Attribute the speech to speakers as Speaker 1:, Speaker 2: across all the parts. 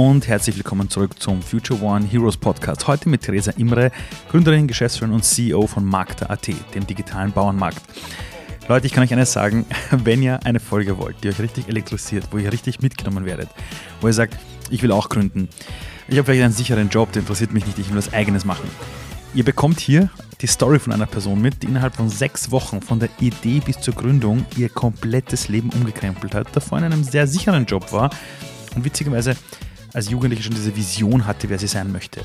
Speaker 1: und herzlich willkommen zurück zum Future One Heroes Podcast. Heute mit Theresa Imre, Gründerin, Geschäftsführerin und CEO von Markta.at, dem digitalen Bauernmarkt. Leute, ich kann euch eines sagen, wenn ihr eine Folge wollt, die euch richtig elektrisiert, wo ihr richtig mitgenommen werdet, wo ihr sagt, ich will auch gründen, ich habe vielleicht einen sicheren Job, der interessiert mich nicht, ich will was eigenes machen. Ihr bekommt hier die Story von einer Person mit, die innerhalb von sechs Wochen von der Idee bis zur Gründung ihr komplettes Leben umgekrempelt hat, davor in einem sehr sicheren Job war und witzigerweise als Jugendliche schon diese Vision hatte, wer sie sein möchte.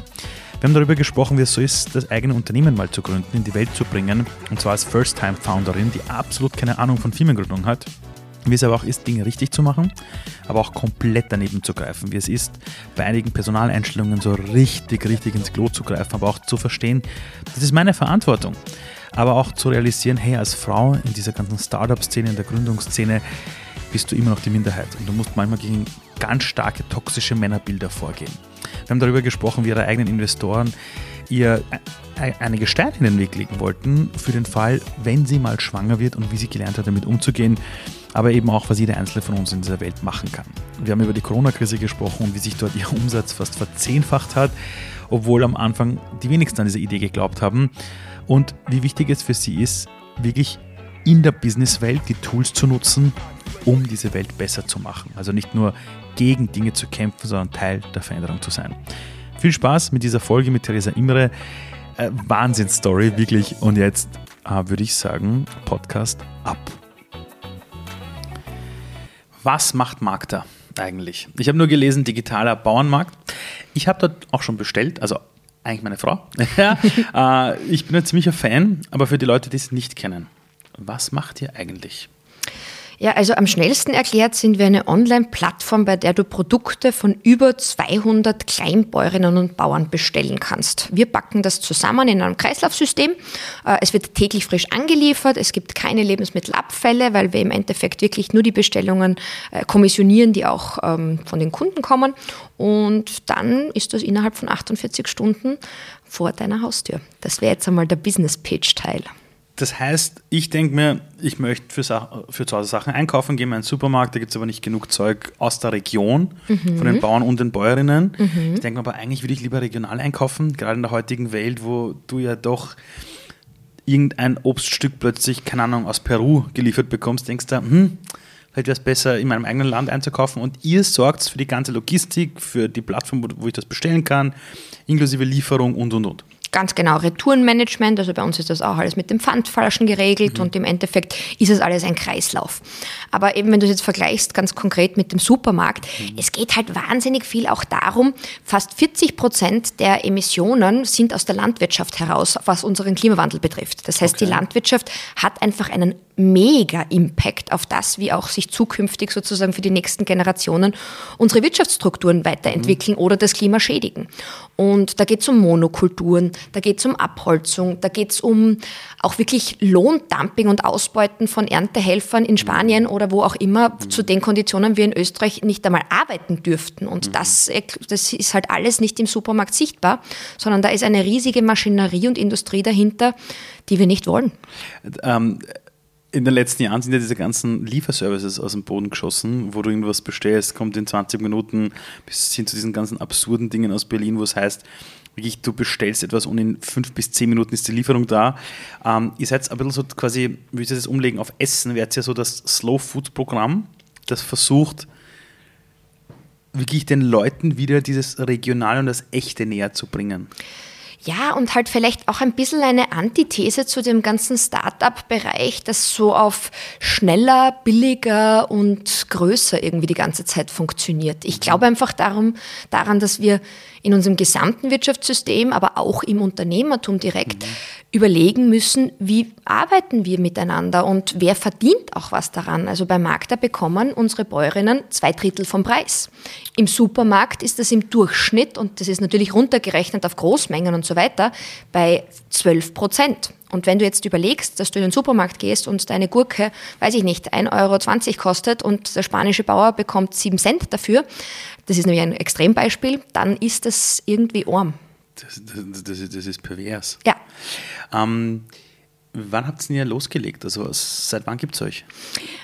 Speaker 1: Wir haben darüber gesprochen, wie es so ist, das eigene Unternehmen mal zu gründen, in die Welt zu bringen. Und zwar als First-Time-Founderin, die absolut keine Ahnung von Firmengründung hat. Wie es aber auch ist, Dinge richtig zu machen, aber auch komplett daneben zu greifen. Wie es ist, bei einigen Personaleinstellungen so richtig, richtig ins Klo zu greifen, aber auch zu verstehen, das ist meine Verantwortung. Aber auch zu realisieren, hey, als Frau in dieser ganzen Startup-Szene, in der Gründungsszene, bist du immer noch die Minderheit. Und du musst manchmal gegen ganz starke toxische Männerbilder vorgehen. Wir haben darüber gesprochen, wie ihre eigenen Investoren ihr einige Steine in den Weg legen wollten für den Fall, wenn sie mal schwanger wird und wie sie gelernt hat, damit umzugehen, aber eben auch, was jeder Einzelne von uns in dieser Welt machen kann. Wir haben über die Corona-Krise gesprochen und wie sich dort ihr Umsatz fast verzehnfacht hat, obwohl am Anfang die wenigsten an diese Idee geglaubt haben und wie wichtig es für sie ist, wirklich in der Businesswelt die Tools zu nutzen, um diese Welt besser zu machen. Also nicht nur gegen Dinge zu kämpfen, sondern Teil der Veränderung zu sein. Viel Spaß mit dieser Folge mit Theresa Imre. Äh, Wahnsinnsstory, wirklich. Und jetzt äh, würde ich sagen, Podcast ab. Was macht Markter eigentlich? Ich habe nur gelesen, digitaler Bauernmarkt. Ich habe dort auch schon bestellt, also eigentlich meine Frau. äh, ich bin ein ziemlicher Fan, aber für die Leute, die es nicht kennen, was macht ihr eigentlich?
Speaker 2: Ja, also am schnellsten erklärt sind wir eine Online-Plattform, bei der du Produkte von über 200 Kleinbäuerinnen und Bauern bestellen kannst. Wir backen das zusammen in einem Kreislaufsystem. Äh, es wird täglich frisch angeliefert. Es gibt keine Lebensmittelabfälle, weil wir im Endeffekt wirklich nur die Bestellungen äh, kommissionieren, die auch ähm, von den Kunden kommen. Und dann ist das innerhalb von 48 Stunden vor deiner Haustür. Das wäre jetzt einmal der Business-Pitch-Teil.
Speaker 1: Das heißt, ich denke mir, ich möchte für, für zu Hause Sachen einkaufen, gehe in meinen Supermarkt, da gibt es aber nicht genug Zeug aus der Region, mhm. von den Bauern und den Bäuerinnen. Mhm. Ich denke mir aber, eigentlich würde ich lieber regional einkaufen, gerade in der heutigen Welt, wo du ja doch irgendein Obststück plötzlich, keine Ahnung, aus Peru geliefert bekommst, denkst du, hm, vielleicht wäre es besser, in meinem eigenen Land einzukaufen. Und ihr sorgt für die ganze Logistik, für die Plattform, wo, wo ich das bestellen kann, inklusive Lieferung und, und, und
Speaker 2: ganz genau Retourenmanagement, also bei uns ist das auch alles mit dem Pfandflaschen geregelt mhm. und im Endeffekt ist es alles ein Kreislauf. Aber eben, wenn du es jetzt vergleichst, ganz konkret mit dem Supermarkt, mhm. es geht halt wahnsinnig viel auch darum, fast 40 Prozent der Emissionen sind aus der Landwirtschaft heraus, was unseren Klimawandel betrifft. Das heißt, okay. die Landwirtschaft hat einfach einen mega Impact auf das, wie auch sich zukünftig sozusagen für die nächsten Generationen unsere Wirtschaftsstrukturen weiterentwickeln mhm. oder das Klima schädigen. Und da geht es um Monokulturen, da geht es um Abholzung, da geht es um auch wirklich Lohndumping und Ausbeuten von Erntehelfern in Spanien oder wo auch immer, mhm. zu den Konditionen wir in Österreich nicht einmal arbeiten dürften. Und mhm. das, das ist halt alles nicht im Supermarkt sichtbar, sondern da ist eine riesige Maschinerie und Industrie dahinter, die wir nicht wollen.
Speaker 1: Ähm in den letzten Jahren sind ja diese ganzen Lieferservices aus dem Boden geschossen, wo du irgendwas bestellst, kommt in 20 Minuten bis hin zu diesen ganzen absurden Dingen aus Berlin, wo es heißt, wirklich, du bestellst etwas und in fünf bis zehn Minuten ist die Lieferung da. Ähm, ihr seid ein bisschen so quasi, wie Sie das umlegen auf Essen, wäre ja so das Slow Food Programm, das versucht, wirklich den Leuten wieder dieses Regionale und das Echte näher zu bringen.
Speaker 2: Ja, und halt vielleicht auch ein bisschen eine Antithese zu dem ganzen Start-up-Bereich, das so auf schneller, billiger und größer irgendwie die ganze Zeit funktioniert. Ich glaube einfach darum, daran, dass wir in unserem gesamten Wirtschaftssystem, aber auch im Unternehmertum direkt mhm. überlegen müssen, wie arbeiten wir miteinander und wer verdient auch was daran. Also bei Magda bekommen unsere Bäuerinnen zwei Drittel vom Preis. Im Supermarkt ist das im Durchschnitt, und das ist natürlich runtergerechnet auf Großmengen und so weiter, bei 12 Prozent. Und wenn du jetzt überlegst, dass du in den Supermarkt gehst und deine Gurke, weiß ich nicht, 1,20 Euro kostet und der spanische Bauer bekommt 7 Cent dafür, das ist nämlich ein Extrembeispiel, dann ist das irgendwie arm.
Speaker 1: Das, das, das, das ist pervers.
Speaker 2: Ja.
Speaker 1: Ähm, wann habt ihr denn losgelegt? Also seit wann gibt es euch?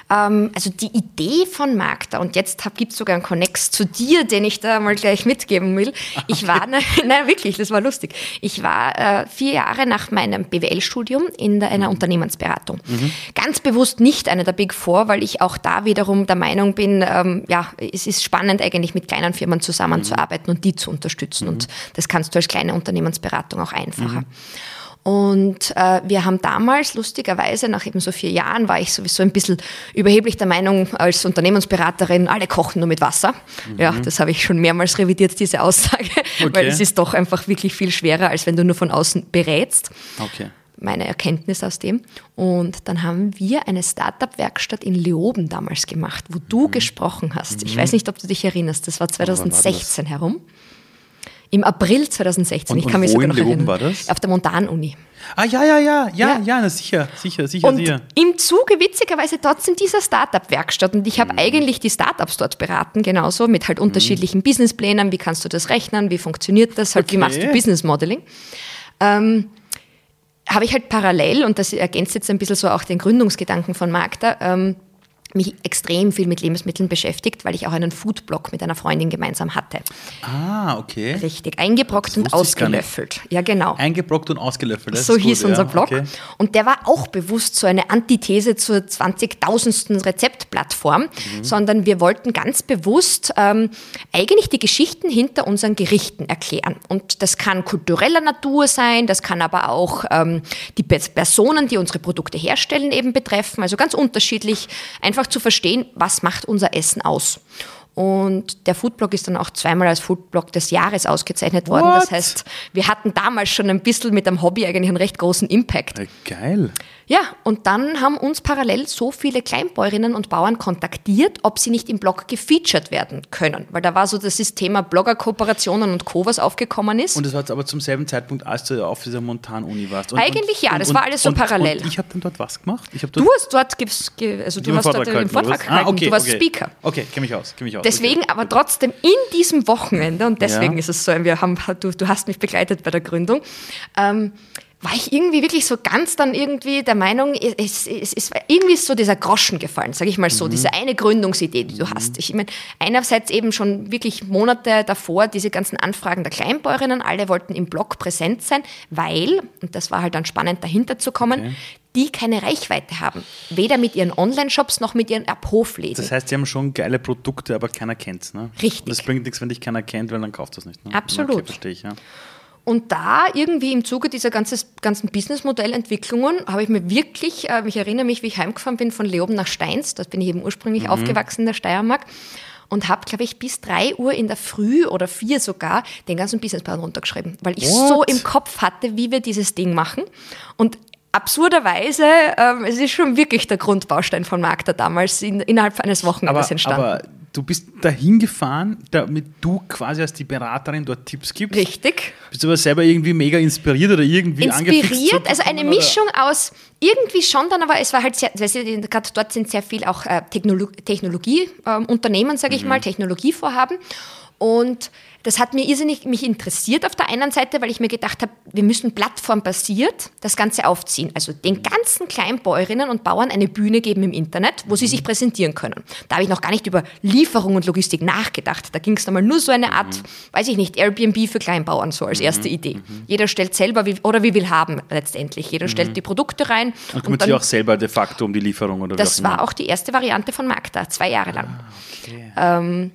Speaker 2: Ähm, also die Idee von Magda, und jetzt gibt es sogar einen Connex zu dir, den ich da mal gleich mitgeben will. Ich war, nein, nein wirklich, das war lustig. Ich war äh, vier Jahre nach meinem BWL-Studium in der, einer mhm. Unternehmensberatung. Mhm. Ganz bewusst nicht eine der Big Four, weil ich auch da wiederum der Meinung bin, ähm, ja, es ist spannend eigentlich mit kleinen Firmen zusammenzuarbeiten mhm. und die zu unterstützen. Und mhm. das kannst du als kleine Unternehmensberatung auch einfacher. Und äh, wir haben damals, lustigerweise, nach eben so vier Jahren, war ich sowieso ein bisschen überheblich der Meinung als Unternehmensberaterin, alle kochen nur mit Wasser. Mhm. Ja, das habe ich schon mehrmals revidiert, diese Aussage, okay. weil es ist doch einfach wirklich viel schwerer, als wenn du nur von außen berätst. Okay. Meine Erkenntnis aus dem. Und dann haben wir eine Startup-Werkstatt in Leoben damals gemacht, wo du mhm. gesprochen hast. Ich mhm. weiß nicht, ob du dich erinnerst, das war 2016 war herum. Im April 2016.
Speaker 1: Und,
Speaker 2: ich
Speaker 1: kann mich sogar noch erinnern.
Speaker 2: war das? Auf der Montanuni.
Speaker 1: Ah, ja, ja, ja, ja, ja, ja sicher, sicher, sicher,
Speaker 2: und
Speaker 1: sicher.
Speaker 2: Im Zuge witzigerweise trotzdem dieser Startup-Werkstatt. Und ich habe mhm. eigentlich die Startups dort beraten, genauso mit halt unterschiedlichen mhm. Businessplänen. Wie kannst du das rechnen? Wie funktioniert das? Halt, okay. Wie machst du Business Modeling? Ähm, habe ich halt parallel, und das ergänzt jetzt ein bisschen so auch den Gründungsgedanken von Magda, ähm, mich extrem viel mit Lebensmitteln beschäftigt, weil ich auch einen Foodblog mit einer Freundin gemeinsam hatte.
Speaker 1: Ah, okay.
Speaker 2: Richtig, eingebrockt und ausgelöffelt. Ja, genau.
Speaker 1: Eingebrockt und ausgelöffelt.
Speaker 2: Das so hieß gut, unser ja. Blog. Okay. Und der war auch bewusst so eine Antithese zur 20.000. Rezeptplattform, mhm. sondern wir wollten ganz bewusst ähm, eigentlich die Geschichten hinter unseren Gerichten erklären. Und das kann kultureller Natur sein, das kann aber auch ähm, die Personen, die unsere Produkte herstellen, eben betreffen. Also ganz unterschiedlich. Einfach einfach zu verstehen, was macht unser Essen aus. Und der Foodblog ist dann auch zweimal als Foodblog des Jahres ausgezeichnet worden. What? Das heißt, wir hatten damals schon ein bisschen mit dem Hobby eigentlich einen recht großen Impact.
Speaker 1: Geil.
Speaker 2: Ja, und dann haben uns parallel so viele Kleinbäuerinnen und Bauern kontaktiert, ob sie nicht im Blog gefeatured werden können. Weil da war so das Thema Blogger-Kooperationen und Co., was aufgekommen ist.
Speaker 1: Und das war jetzt aber zum selben Zeitpunkt, als du auf dieser Montan-Uni warst.
Speaker 2: Und, Eigentlich ja, und, das war alles so parallel.
Speaker 1: Und ich habe dann dort was gemacht?
Speaker 2: Dort du hast dort, also du hast dort den Vortrag gehalten, ah, okay, du warst
Speaker 1: okay.
Speaker 2: Speaker.
Speaker 1: Okay, kenne mich aus, kenn mich aus.
Speaker 2: Deswegen,
Speaker 1: okay.
Speaker 2: aber trotzdem in diesem Wochenende, und deswegen ja. ist es so, wir haben, du, du hast mich begleitet bei der Gründung, ähm, war ich irgendwie wirklich so ganz dann irgendwie der Meinung, es, es, es war irgendwie so dieser Groschen gefallen, sage ich mal so, mhm. diese eine Gründungsidee, die du mhm. hast. Ich meine, einerseits eben schon wirklich Monate davor diese ganzen Anfragen der Kleinbäuerinnen, alle wollten im Blog präsent sein, weil, und das war halt dann spannend dahinter zu kommen, okay. die keine Reichweite haben. Weder mit ihren Online-Shops noch mit ihren Abhofläden.
Speaker 1: Das heißt, sie haben schon geile Produkte, aber keiner kennt es. Ne?
Speaker 2: Richtig.
Speaker 1: Das bringt nichts, wenn dich keiner kennt, weil dann kauft das nicht. Ne?
Speaker 2: Absolut. Okay,
Speaker 1: verstehe ich, ja.
Speaker 2: Und da irgendwie im Zuge dieser ganzes, ganzen Businessmodellentwicklungen habe ich mir wirklich, äh, ich erinnere mich, wie ich heimgefahren bin von Leoben nach Steins, da bin ich eben ursprünglich mhm. aufgewachsen in der Steiermark und habe, glaube ich, bis drei Uhr in der Früh oder vier sogar den ganzen Businessplan runtergeschrieben, weil ich What? so im Kopf hatte, wie wir dieses Ding machen. Und absurderweise, ähm, es ist schon wirklich der Grundbaustein von Magda damals in, innerhalb eines Wochenendes entstanden.
Speaker 1: Aber du bist dahin gefahren, damit du quasi als die Beraterin dort Tipps gibst.
Speaker 2: Richtig.
Speaker 1: Bist du aber selber irgendwie mega inspiriert oder irgendwie
Speaker 2: Inspiriert, also eine Mischung oder? aus irgendwie schon dann, aber es war halt sehr, gerade dort sind sehr viel auch äh, Technologieunternehmen, äh, sage ich mhm. mal, Technologievorhaben. Und das hat mir irrsinnig mich interessiert auf der einen Seite, weil ich mir gedacht habe, wir müssen plattformbasiert das Ganze aufziehen. Also den ganzen Kleinbäuerinnen und Bauern eine Bühne geben im Internet, wo sie sich präsentieren können. Da habe ich noch gar nicht über Lieferung und Logistik nachgedacht. Da ging es einmal nur so eine Art, mhm. weiß ich nicht, Airbnb für Kleinbauern, so als mhm. erste Idee. Mhm. Jeder stellt selber wie, oder wie will haben letztendlich. Jeder stellt die Produkte rein.
Speaker 1: Und kümmert sich auch selber de facto um die Lieferung oder
Speaker 2: Das war auch die erste Variante von Magda, zwei Jahre lang. Ah, okay. ähm,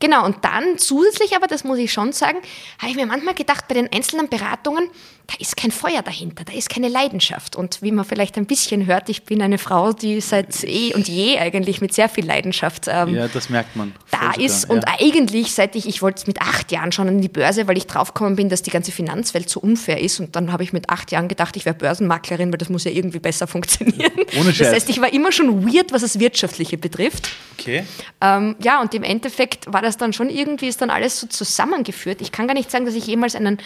Speaker 2: Genau, und dann zusätzlich aber, das muss ich schon sagen, habe ich mir manchmal gedacht, bei den einzelnen Beratungen, da ist kein Feuer dahinter, da ist keine Leidenschaft. Und wie man vielleicht ein bisschen hört, ich bin eine Frau, die seit eh und je eigentlich mit sehr viel Leidenschaft ähm,
Speaker 1: ja, das merkt man.
Speaker 2: da ist. Und ja. eigentlich, seit ich, ich wollte mit acht Jahren schon an die Börse, weil ich draufgekommen bin, dass die ganze Finanzwelt so unfair ist. Und dann habe ich mit acht Jahren gedacht, ich wäre Börsenmaklerin, weil das muss ja irgendwie besser funktionieren. Ohne Scheiß. Das heißt, ich war immer schon weird, was das Wirtschaftliche betrifft.
Speaker 1: Okay.
Speaker 2: Ähm, ja, und im Endeffekt war das dann schon irgendwie, ist dann alles so zusammengeführt. Ich kann gar nicht sagen, dass ich jemals einen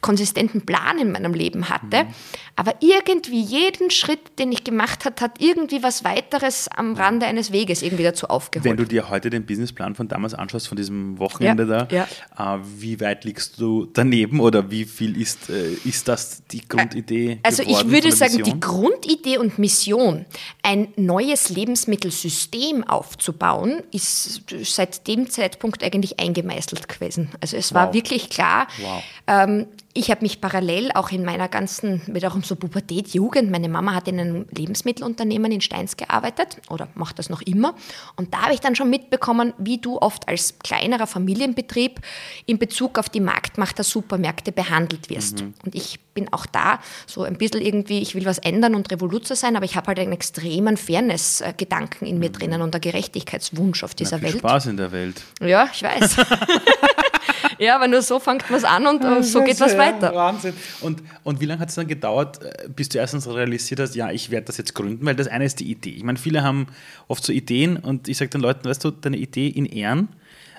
Speaker 2: konsistenten Plan in meinem Leben hatte, mhm. aber irgendwie jeden Schritt, den ich gemacht habe, hat irgendwie was weiteres am Rande eines Weges irgendwie dazu aufgeholt.
Speaker 1: Wenn du dir heute den Businessplan von damals anschaust, von diesem Wochenende ja, da, ja. Äh, wie weit liegst du daneben oder wie viel ist, äh, ist das die Grundidee?
Speaker 2: Also ich würde sagen, die Grundidee und Mission, ein neues Lebensmittelsystem aufzubauen, ist seit dem Zeitpunkt eigentlich eingemeißelt gewesen. Also es war wow. wirklich klar, wow. ähm, ich habe mich parallel auch in meiner ganzen, wiederum so Pubertät, Jugend, meine Mama hat in einem Lebensmittelunternehmen in Steins gearbeitet oder macht das noch immer. Und da habe ich dann schon mitbekommen, wie du oft als kleinerer Familienbetrieb in Bezug auf die Marktmacht der Supermärkte behandelt wirst. Mhm. Und ich bin auch da so ein bisschen irgendwie, ich will was ändern und Revoluzer sein, aber ich habe halt einen extremen Fairness-Gedanken in mir mhm. drinnen und einen Gerechtigkeitswunsch auf dieser
Speaker 1: Na, viel
Speaker 2: Welt.
Speaker 1: Spaß in der Welt.
Speaker 2: Ja, ich weiß. ja, aber nur so fängt man es an und ja, so geht was weiter.
Speaker 1: Wahnsinn. Und, und wie lange hat es dann gedauert, äh, bis du erstens realisiert hast, ja, ich werde das jetzt gründen? Weil das eine ist die Idee. Ich meine, viele haben oft so Ideen und ich sage den Leuten, weißt du, deine Idee in Ehren,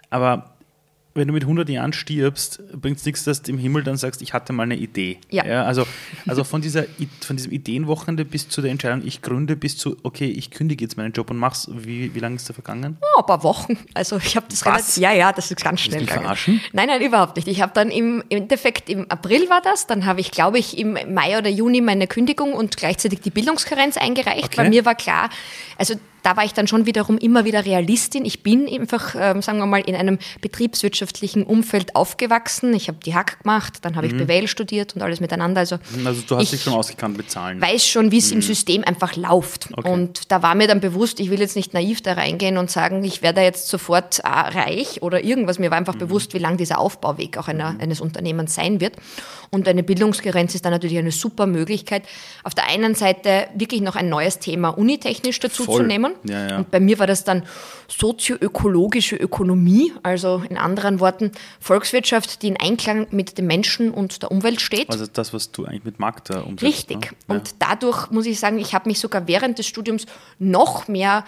Speaker 1: aber wenn du mit 100 Jahren stirbst, bringt es nichts, dass du im Himmel dann sagst, ich hatte mal eine Idee. Ja. ja also also von, dieser, von diesem Ideenwochenende bis zu der Entscheidung, ich gründe, bis zu, okay, ich kündige jetzt meinen Job und mach's. Wie, wie lange ist da vergangen?
Speaker 2: Oh, ein paar Wochen. Also ich habe das
Speaker 1: Was?
Speaker 2: ja, ja, das ist ganz schnell
Speaker 1: gegangen. Verarschen?
Speaker 2: Nein, nein, überhaupt nicht. Ich habe dann im, im Endeffekt im April war das, dann habe ich, glaube ich, im Mai oder Juni meine Kündigung und gleichzeitig die Bildungskarenz eingereicht, okay. weil mir war klar, also da war ich dann schon wiederum immer wieder Realistin. Ich bin einfach, ähm, sagen wir mal, in einem betriebswirtschaftlichen Umfeld aufgewachsen. Ich habe die Hack gemacht, dann habe mhm. ich BWL studiert und alles miteinander. Also,
Speaker 1: also du hast dich schon ausgekannt mit Zahlen.
Speaker 2: weiß schon, wie es mhm. im System einfach läuft. Okay. Und da war mir dann bewusst, ich will jetzt nicht naiv da reingehen und sagen, ich werde jetzt sofort äh, reich oder irgendwas. Mir war einfach mhm. bewusst, wie lang dieser Aufbauweg auch einer, mhm. eines Unternehmens sein wird. Und eine Bildungsgrenze ist dann natürlich eine super Möglichkeit. Auf der einen Seite wirklich noch ein neues Thema unitechnisch dazu Voll. zu nehmen Studium. Ja, ja. Und bei mir war das dann sozioökologische Ökonomie, also in anderen Worten Volkswirtschaft, die in Einklang mit den Menschen und der Umwelt steht.
Speaker 1: Also das, was du eigentlich mit Markt da umsetzt.
Speaker 2: Richtig. Ne? Und dadurch muss ich sagen, ich habe mich sogar während des Studiums noch mehr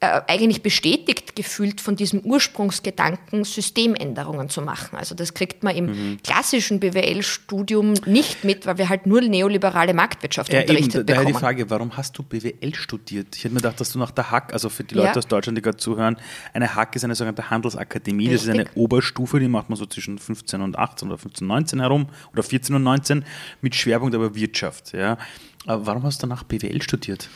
Speaker 2: äh, eigentlich bestätigt gefühlt von diesem Ursprungsgedanken, Systemänderungen zu machen. Also das kriegt man im mhm. klassischen BWL-Studium nicht mit, weil wir halt nur neoliberale Marktwirtschaft ja, unterrichtet eben,
Speaker 1: daher bekommen. die Frage, warum hast du BWL studiert? Ich hätte mir gedacht, dass du nach der Hack, also für die Leute ja. aus Deutschland, die gerade zuhören, eine Hack ist eine sogenannte Handelsakademie, Richtig. das ist eine Oberstufe, die macht man so zwischen 15 und 18 oder 15 und 19 herum oder 14 und 19 mit Schwerpunkt aber Wirtschaft. Ja. Aber warum hast du danach BWL studiert?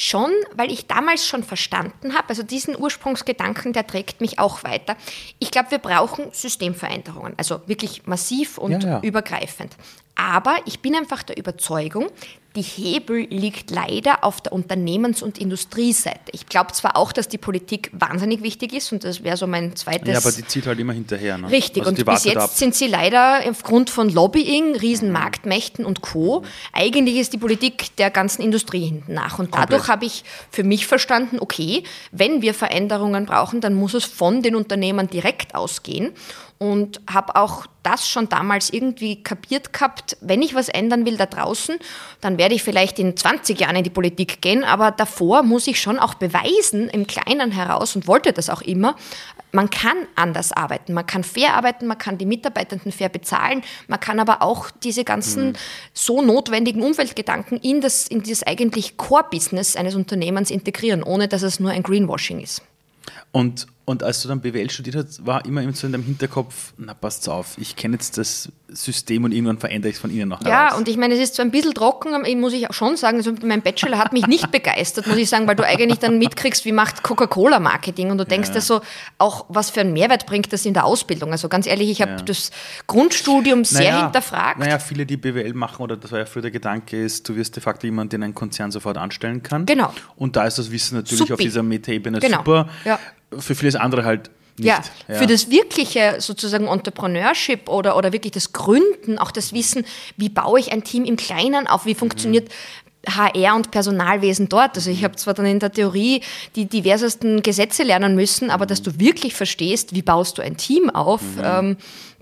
Speaker 2: Schon, weil ich damals schon verstanden habe, also diesen Ursprungsgedanken, der trägt mich auch weiter. Ich glaube, wir brauchen Systemveränderungen, also wirklich massiv und ja, ja. übergreifend. Aber ich bin einfach der Überzeugung, die Hebel liegt leider auf der Unternehmens- und Industrieseite. Ich glaube zwar auch, dass die Politik wahnsinnig wichtig ist und das wäre so mein zweites. Ja,
Speaker 1: aber die zieht halt immer hinterher. Ne?
Speaker 2: Richtig, also und bis jetzt ab. sind sie leider aufgrund von Lobbying, Riesenmarktmächten und Co. Eigentlich ist die Politik der ganzen Industrie hinten nach. Und dadurch habe ich für mich verstanden, okay, wenn wir Veränderungen brauchen, dann muss es von den Unternehmern direkt ausgehen und habe auch das schon damals irgendwie kapiert gehabt, wenn ich was ändern will da draußen, dann werde ich vielleicht in 20 Jahren in die Politik gehen, aber davor muss ich schon auch beweisen, im Kleinen heraus und wollte das auch immer, man kann anders arbeiten, man kann fair arbeiten, man kann die Mitarbeitenden fair bezahlen, man kann aber auch diese ganzen mhm. so notwendigen Umweltgedanken in das, in das eigentlich Core-Business eines Unternehmens integrieren, ohne dass es nur ein Greenwashing ist.
Speaker 1: Und, und als du dann BWL studiert hast, war immer so in deinem Hinterkopf, na passt auf, ich kenne jetzt das System und irgendwann verändere ich es von innen nach
Speaker 2: Ja, und ich meine, es ist zwar ein bisschen trocken, muss ich auch schon sagen, also mein Bachelor hat mich nicht begeistert, muss ich sagen, weil du eigentlich dann mitkriegst, wie macht Coca-Cola Marketing und du denkst ja. dir so, auch was für einen Mehrwert bringt das in der Ausbildung. Also ganz ehrlich, ich habe ja. das Grundstudium sehr naja, hinterfragt.
Speaker 1: Naja, viele, die BWL machen, oder das war ja früher der Gedanke, ist, du wirst de facto jemanden in einen Konzern sofort anstellen kann.
Speaker 2: Genau.
Speaker 1: Und da ist das Wissen natürlich Supi. auf dieser Meta-Ebene genau. super. Ja für vieles andere halt nicht.
Speaker 2: Ja, ja, für das wirkliche sozusagen Entrepreneurship oder, oder wirklich das Gründen, auch das Wissen, wie baue ich ein Team im Kleinen auf, wie funktioniert mhm. HR und Personalwesen dort. Also ich habe zwar dann in der Theorie die diversesten Gesetze lernen müssen, aber dass du wirklich verstehst, wie baust du ein Team auf, mhm. ähm,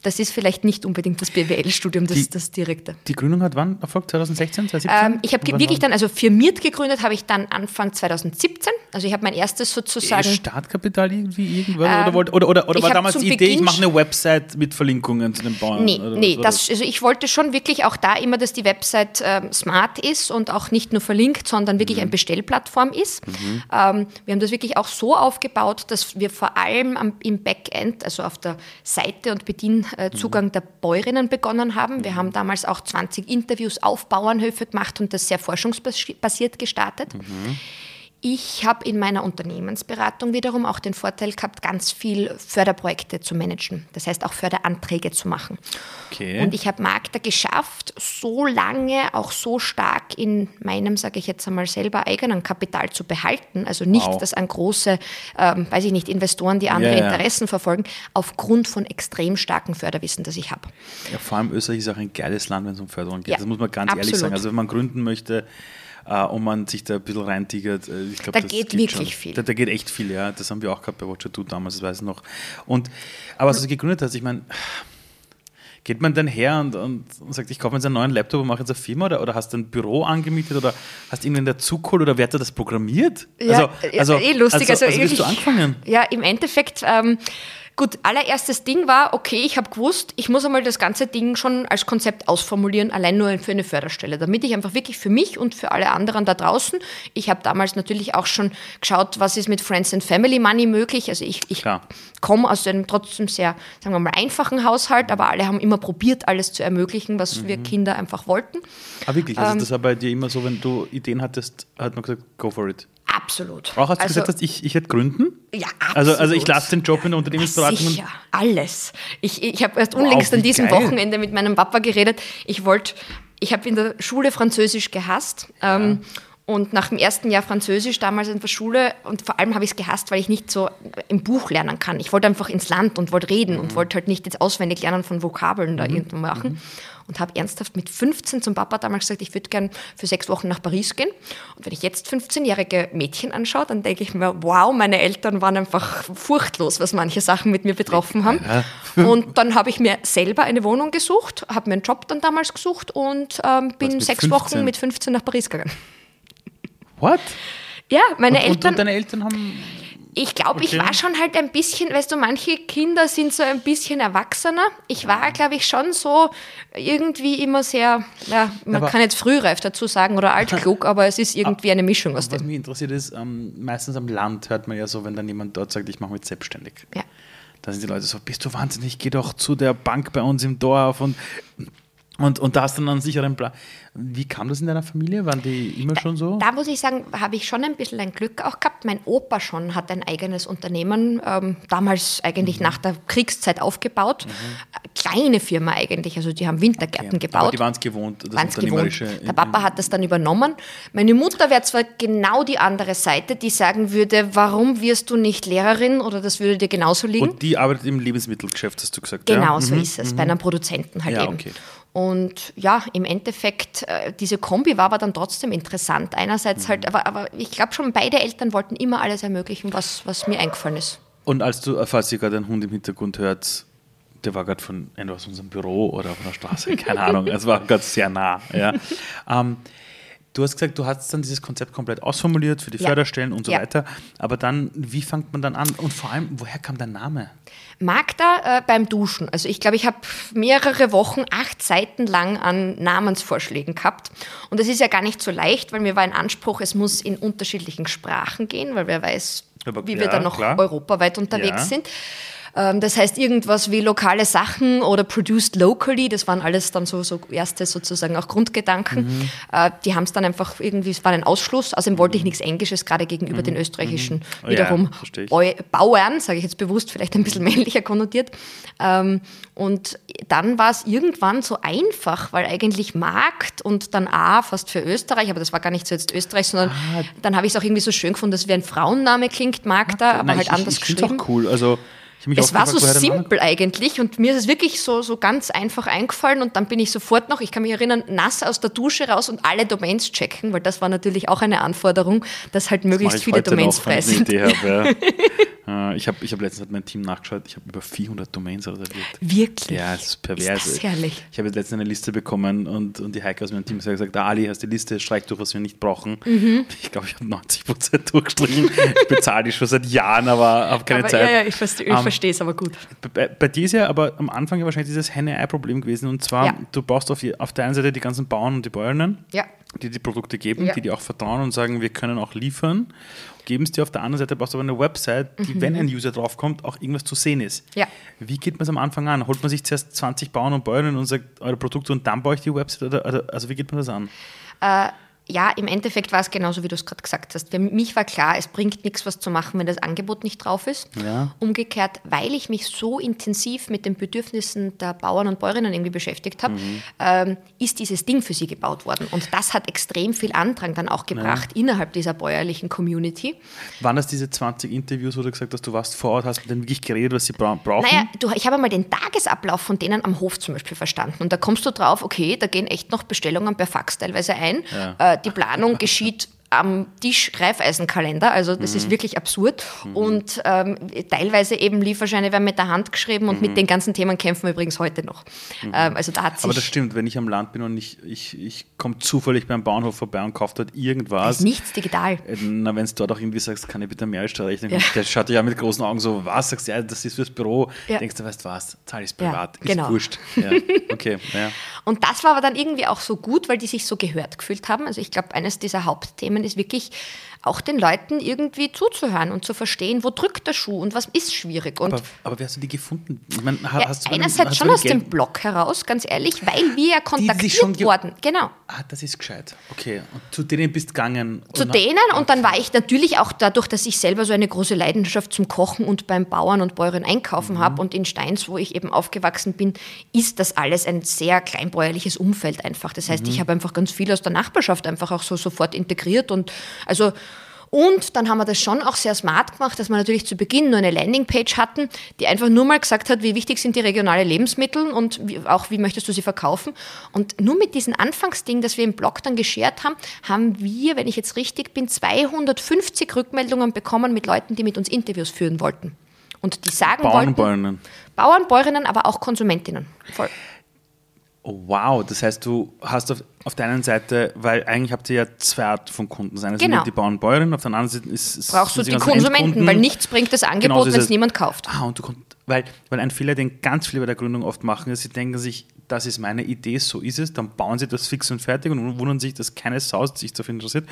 Speaker 2: das ist vielleicht nicht unbedingt das BWL-Studium, das, das direkte.
Speaker 1: Die Gründung hat wann erfolgt? 2016, 2017?
Speaker 2: Ähm, ich habe wirklich dann, also firmiert gegründet habe ich dann Anfang 2017. Also ich habe mein erstes sozusagen.
Speaker 1: Startkapital irgendwie oder, wollt- oder, oder, oder
Speaker 2: ich
Speaker 1: war damals die Idee, ich
Speaker 2: Beginn
Speaker 1: mache eine Website mit Verlinkungen zu den Bauern?
Speaker 2: Nee,
Speaker 1: oder
Speaker 2: nee das, also ich wollte schon wirklich auch da immer, dass die Website ähm, smart ist und auch nicht nur verlinkt, sondern wirklich eine Bestellplattform ist. Ähm, wir haben das wirklich auch so aufgebaut, dass wir vor allem am, im Backend, also auf der Seite und Bedienzugang der Bäuerinnen begonnen haben. Wir haben damals auch 20 Interviews auf Bauernhöfe gemacht und das sehr forschungsbasiert gestartet. Ich habe in meiner Unternehmensberatung wiederum auch den Vorteil gehabt, ganz viel Förderprojekte zu managen. Das heißt auch Förderanträge zu machen.
Speaker 1: Okay.
Speaker 2: Und ich habe Magda geschafft, so lange auch so stark in meinem, sage ich jetzt einmal selber, eigenen Kapital zu behalten. Also nicht,
Speaker 1: Wow.
Speaker 2: dass an große, ähm, weiß ich nicht, Investoren, die andere
Speaker 1: ja.
Speaker 2: Interessen verfolgen, aufgrund von extrem starkem Förderwissen, das ich habe.
Speaker 1: Ja, vor allem Österreich ist auch ein geiles Land, wenn es um Förderung geht.
Speaker 2: Ja,
Speaker 1: das muss man ganz ehrlich
Speaker 2: absolut.
Speaker 1: sagen. Also wenn man gründen möchte äh, und man sich da ein bisschen reintigert, äh, ich glaube,
Speaker 2: Da geht wirklich
Speaker 1: schon.
Speaker 2: viel.
Speaker 1: Da, da geht echt viel, ja. Das haben wir auch gehabt bei Watcher Do damals, das weiß ich noch. Und, aber als du gegründet hast, ich meine, geht man dann her und, und, und sagt, ich kaufe mir jetzt einen neuen Laptop und mache jetzt eine Firma oder, oder hast du ein Büro angemietet oder hast du irgendwen dazugeholt oder wer hat dir das programmiert?
Speaker 2: Ja, ja, eh lustig.
Speaker 1: Also,
Speaker 2: Also
Speaker 1: also, bist du
Speaker 2: ich-
Speaker 1: angefangen?
Speaker 2: Ja, im Endeffekt, ähm, gut, allererstes Ding war, okay, ich habe gewusst, ich muss einmal das ganze Ding schon als Konzept ausformulieren, allein nur für eine Förderstelle, damit ich einfach wirklich für mich und für alle anderen da draußen, ich habe damals natürlich auch schon geschaut, was ist mit Friends and Family Money möglich. Also ich, ich komme aus einem trotzdem sehr, sagen wir mal, einfachen Haushalt, aber alle haben immer probiert, alles zu ermöglichen, was
Speaker 1: Mhm.
Speaker 2: wir Kinder einfach wollten.
Speaker 1: Ah, wirklich? Also
Speaker 2: Ähm,
Speaker 1: das war bei dir immer so, wenn du Ideen hattest, hat man gesagt, go for it.
Speaker 2: Absolut.
Speaker 1: Auch als du
Speaker 2: Also-
Speaker 1: gesagt hast, ich, ich werde gründen?
Speaker 2: Ja,
Speaker 1: Also, also ich
Speaker 2: absolut.
Speaker 1: lasse den Job in der Unternehmensberatung
Speaker 2: Sicher, alles. Ich, ich habe erst
Speaker 1: Wow,
Speaker 2: unlängst an
Speaker 1: wie
Speaker 2: diesem
Speaker 1: geil.
Speaker 2: Wochenende mit meinem Papa geredet. Ich wollte, ich habe in der Schule Französisch gehasst. Ähm, und nach dem ersten Jahr Französisch damals in der Schule, und vor allem habe ich es gehasst, weil ich nicht so im Buch lernen kann. Ich wollte einfach ins Land und wollte reden
Speaker 1: Mhm.
Speaker 2: und wollte halt nicht jetzt auswendig lernen von Vokabeln da irgendwo machen. Und habe ernsthaft mit 15 zum Papa damals gesagt, ich würde gern für sechs Wochen nach Paris gehen. Und wenn ich jetzt 15-jährige Mädchen anschaue, dann denke ich mir, wow, meine Eltern waren einfach furchtlos, was manche Sachen mit mir betroffen haben. Und dann habe ich mir selber eine Wohnung gesucht, habe mir einen Job dann damals gesucht und ähm, bin sechs
Speaker 1: 15?
Speaker 2: Wochen mit 15 nach Paris gegangen.
Speaker 1: What?
Speaker 2: Ja, meine
Speaker 1: und,
Speaker 2: Eltern.
Speaker 1: und deine Eltern haben.
Speaker 2: Ich glaube, ich
Speaker 1: Okay.
Speaker 2: war schon halt ein bisschen, weißt du, manche Kinder sind so ein bisschen erwachsener. Ich war, glaube ich, schon so irgendwie immer sehr, ja, man
Speaker 1: Aber-
Speaker 2: kann jetzt frühreif dazu sagen oder altklug, aber es ist irgendwie eine Mischung aus
Speaker 1: Was
Speaker 2: dem.
Speaker 1: mich interessiert ist, ähm, meistens am Land hört man ja so, wenn dann jemand dort sagt, ich mache mich selbstständig.
Speaker 2: Ja.
Speaker 1: Da sind die Leute so, bist du wahnsinnig, geh doch zu der Bank bei uns im Dorf und, und, und da hast du dann einen sicheren Plan. Wie kam das in deiner Familie? Waren die immer schon so?
Speaker 2: Da muss ich sagen, habe ich schon ein bisschen ein Glück auch gehabt. Mein Opa schon hat ein eigenes Unternehmen, ähm, damals eigentlich nach der Kriegszeit aufgebaut. Kleine Firma eigentlich, also die haben Wintergärten gebaut.
Speaker 1: Aber die waren es gewohnt, das
Speaker 2: Waren's gewohnt.
Speaker 1: Unternehmerische.
Speaker 2: Der Papa hat das dann übernommen. Meine Mutter wäre zwar genau die andere Seite, die sagen würde, warum wirst du nicht Lehrerin oder das würde dir genauso liegen.
Speaker 1: Und die arbeitet im Lebensmittelgeschäft, hast du gesagt.
Speaker 2: genau
Speaker 1: ja?
Speaker 2: so
Speaker 1: Mhm.
Speaker 2: ist es, bei einem Produzenten halt
Speaker 1: Ja,
Speaker 2: eben.
Speaker 1: okay.
Speaker 2: Und ja, im Endeffekt, äh, diese Kombi war aber dann trotzdem interessant. Einerseits
Speaker 1: Mhm.
Speaker 2: halt, aber, aber ich glaube schon, beide Eltern wollten immer alles ermöglichen, was, was mir eingefallen ist.
Speaker 1: Und als du, äh, falls ihr gerade einen Hund im Hintergrund hört, der war gerade von entweder aus unserem Büro oder von der Straße, keine Ahnung. Es war gerade sehr nah. Ja. Ähm, du hast gesagt, du hast dann dieses Konzept komplett ausformuliert für die
Speaker 2: Ja.
Speaker 1: Förderstellen und so
Speaker 2: Ja.
Speaker 1: weiter. Aber dann, wie fängt man dann an? Und vor allem, woher kam der Name?
Speaker 2: Magda äh, beim Duschen. Also ich glaube, ich habe mehrere Wochen, acht Seiten lang an Namensvorschlägen gehabt. Und das ist ja gar nicht so leicht, weil mir war ein Anspruch, es muss in unterschiedlichen Sprachen gehen, weil wer weiß,
Speaker 1: Aber-
Speaker 2: wie wir
Speaker 1: ja,
Speaker 2: dann noch
Speaker 1: klar.
Speaker 2: europaweit unterwegs sind. Ähm, Das heißt irgendwas wie lokale Sachen oder produced locally, das waren alles dann so, so erste sozusagen auch Grundgedanken.
Speaker 1: Mhm.
Speaker 2: Äh, Die haben es dann einfach irgendwie, es war ein Ausschluss, außerdem wollte ich nichts Englisches, gerade gegenüber den österreichischen
Speaker 1: Mhm. Ja,
Speaker 2: wiederum. Bau- Bauern, sage ich jetzt bewusst, vielleicht ein bisschen männlicher konnotiert. Ähm, und dann war es irgendwann so einfach, weil eigentlich Markt und dann A fast für Österreich, aber das war gar nicht so jetzt Österreich, sondern
Speaker 1: Ah.
Speaker 2: dann habe ich es auch irgendwie so schön gefunden, dass wie ein Frauenname klingt, Magda, aber
Speaker 1: Nein,
Speaker 2: halt
Speaker 1: ich,
Speaker 2: anders
Speaker 1: ich, ich
Speaker 2: geschrieben.
Speaker 1: auch cool. Also,
Speaker 2: Es war so simpel eigentlich und mir ist es wirklich so, so ganz einfach eingefallen und dann bin ich sofort noch, ich kann mich erinnern, nass aus der Dusche raus und alle Domains checken, weil das war natürlich auch eine Anforderung, dass halt möglichst
Speaker 1: ich
Speaker 2: viele Domains frei sind.
Speaker 1: Idee habe, ja. Äh, ich habe ich hab letztens hat mein Team nachgeschaut, ich habe über 400 Domains reserviert.
Speaker 2: Wirklich?
Speaker 1: Ja, es ist pervers.
Speaker 2: Ist das herrlich?
Speaker 1: Ich habe jetzt letztens eine Liste bekommen und, und die Heike aus meinem Team hat gesagt, da Ali, hast die Liste, streich durch, was wir nicht brauchen.
Speaker 2: Mhm.
Speaker 1: Ich glaube, ich habe 90 Prozent durchgestrichen. ich bezahle die schon seit Jahren, aber habe keine
Speaker 2: aber,
Speaker 1: Zeit.
Speaker 2: Ja, ja, ich verstehe
Speaker 1: Ähm,
Speaker 2: es aber gut.
Speaker 1: Bei, bei dir ist ja aber am Anfang ja wahrscheinlich dieses Henne-Ei-Problem gewesen. Und zwar,
Speaker 2: Ja.
Speaker 1: du brauchst auf, auf der einen Seite die ganzen Bauern und die Bäuerinnen,
Speaker 2: Ja.
Speaker 1: die die Produkte geben,
Speaker 2: Ja.
Speaker 1: die dir auch vertrauen und sagen, wir können auch liefern. Geben es dir auf der anderen Seite, brauchst du aber eine Website, die, wenn ein User draufkommt, auch irgendwas zu sehen ist.
Speaker 2: Mhm. Ja.
Speaker 1: Wie geht man es am Anfang an? Holt man sich zuerst 20 Bauern und Bäuerinnen und sagt, eure Produkte und dann baue ich die Website? Oder, oder, also wie geht man das an?
Speaker 2: Äh, ja, im Endeffekt war es genauso, wie du es gerade gesagt hast. Für mich war klar, es bringt nichts, was zu machen, wenn das Angebot nicht drauf ist.
Speaker 1: Ja.
Speaker 2: Umgekehrt, weil ich mich so intensiv mit den Bedürfnissen der Bauern und Bäuerinnen irgendwie beschäftigt habe, ähm, ist dieses Ding für sie gebaut worden. Und das hat extrem viel Andrang dann auch gebracht innerhalb dieser bäuerlichen Community.
Speaker 1: Waren das diese 20 Interviews, wo du gesagt hast, du warst vor Ort, hast mit denen wirklich geredet, was sie bra brauchen?
Speaker 2: Naja, du, ich habe einmal den Tagesablauf von denen am Hof zum Beispiel verstanden. Und da kommst du drauf, okay, da gehen echt noch Bestellungen per Fax teilweise ein. Äh, die Planung geschieht am Tisch Greifeisenkalender, also das
Speaker 1: Mhm.
Speaker 2: ist wirklich absurd. Und ähm, teilweise eben Lieferscheine werden mit der Hand geschrieben und mit den ganzen Themen kämpfen wir übrigens heute noch. Ähm, also da hat sich
Speaker 1: Mhm. Aber das stimmt, wenn ich am Land bin und ich, ich, ich komme zufällig beim Bauernhof vorbei und kaufe dort irgendwas.
Speaker 2: nichts digital.
Speaker 1: Äh, Na, wenn du dort auch irgendwie sagst, kann ich bitte Mehrwertsteuerrechnung, ja. der schaut ja mit großen Augen so, was, sagst du, ja, das ist fürs Büro.
Speaker 2: Ja.
Speaker 1: Denkst du, weißt du was, zahl ich
Speaker 2: Ja,
Speaker 1: privat,
Speaker 2: genau.
Speaker 1: ist wurscht. Ja. Okay, ja.
Speaker 2: Und das war aber dann irgendwie auch so gut, weil die sich so gehört gefühlt haben. Also ich glaube, eines dieser Hauptthemen ist wirklich auch den Leuten irgendwie zuzuhören und zu verstehen, wo drückt der Schuh und was ist schwierig. Und
Speaker 1: Aber, aber wie hast du die gefunden? Ich mein, ha-
Speaker 2: ja, einerseits
Speaker 1: hast
Speaker 2: schon aus
Speaker 1: bei
Speaker 2: dem
Speaker 1: Geld-
Speaker 2: Blog heraus, ganz ehrlich, weil wir ja kontaktiert wurden. Genau.
Speaker 1: Ah, das ist gescheit. Okay, und zu denen bist gegangen?
Speaker 2: Zu
Speaker 1: und-
Speaker 2: denen und dann war ich natürlich auch dadurch, dass ich selber so eine große Leidenschaft zum Kochen und beim Bauern und Bäuerin einkaufen
Speaker 1: Mhm.
Speaker 2: habe und in Steins, wo ich eben aufgewachsen bin, ist das alles ein sehr kleinbäuerliches Umfeld einfach. Das heißt,
Speaker 1: Mhm.
Speaker 2: ich habe einfach ganz viel aus der Nachbarschaft einfach auch so sofort integriert und also und dann haben wir das schon auch sehr smart gemacht, dass wir natürlich zu Beginn nur eine Landingpage hatten, die einfach nur mal gesagt hat, wie wichtig sind die regionalen Lebensmittel und auch wie möchtest du sie verkaufen. Und nur mit diesem Anfangsding, das wir im Blog dann geshared haben, haben wir, wenn ich jetzt richtig bin, 250 Rückmeldungen bekommen mit Leuten, die mit uns Interviews führen wollten. Und die sagen
Speaker 1: Bauern
Speaker 2: wollten,
Speaker 1: und Bäuerinnen.
Speaker 2: Bauern, Bäuerinnen, aber auch Konsumentinnen. Voll.
Speaker 1: Oh, wow, das heißt, du hast auf, auf der einen Seite, weil eigentlich habt ihr ja zwei Arten von Kunden. Das eine
Speaker 2: Genau.
Speaker 1: sind die Bauern und Bäuerinnen, auf der anderen Seite ist, ist
Speaker 2: Brauchst du die Konsumenten,
Speaker 1: Endkunden.
Speaker 2: weil nichts bringt das Angebot,
Speaker 1: Genau so
Speaker 2: wenn es
Speaker 1: es.
Speaker 2: niemand kauft.
Speaker 1: Ah, und du weil, weil ein Fehler, den ganz viele bei der Gründung oft machen, ist, sie denken sich, das ist meine Idee, so ist es, dann bauen sie das fix und fertig und wundern sich, dass keine Sau sich dafür interessiert.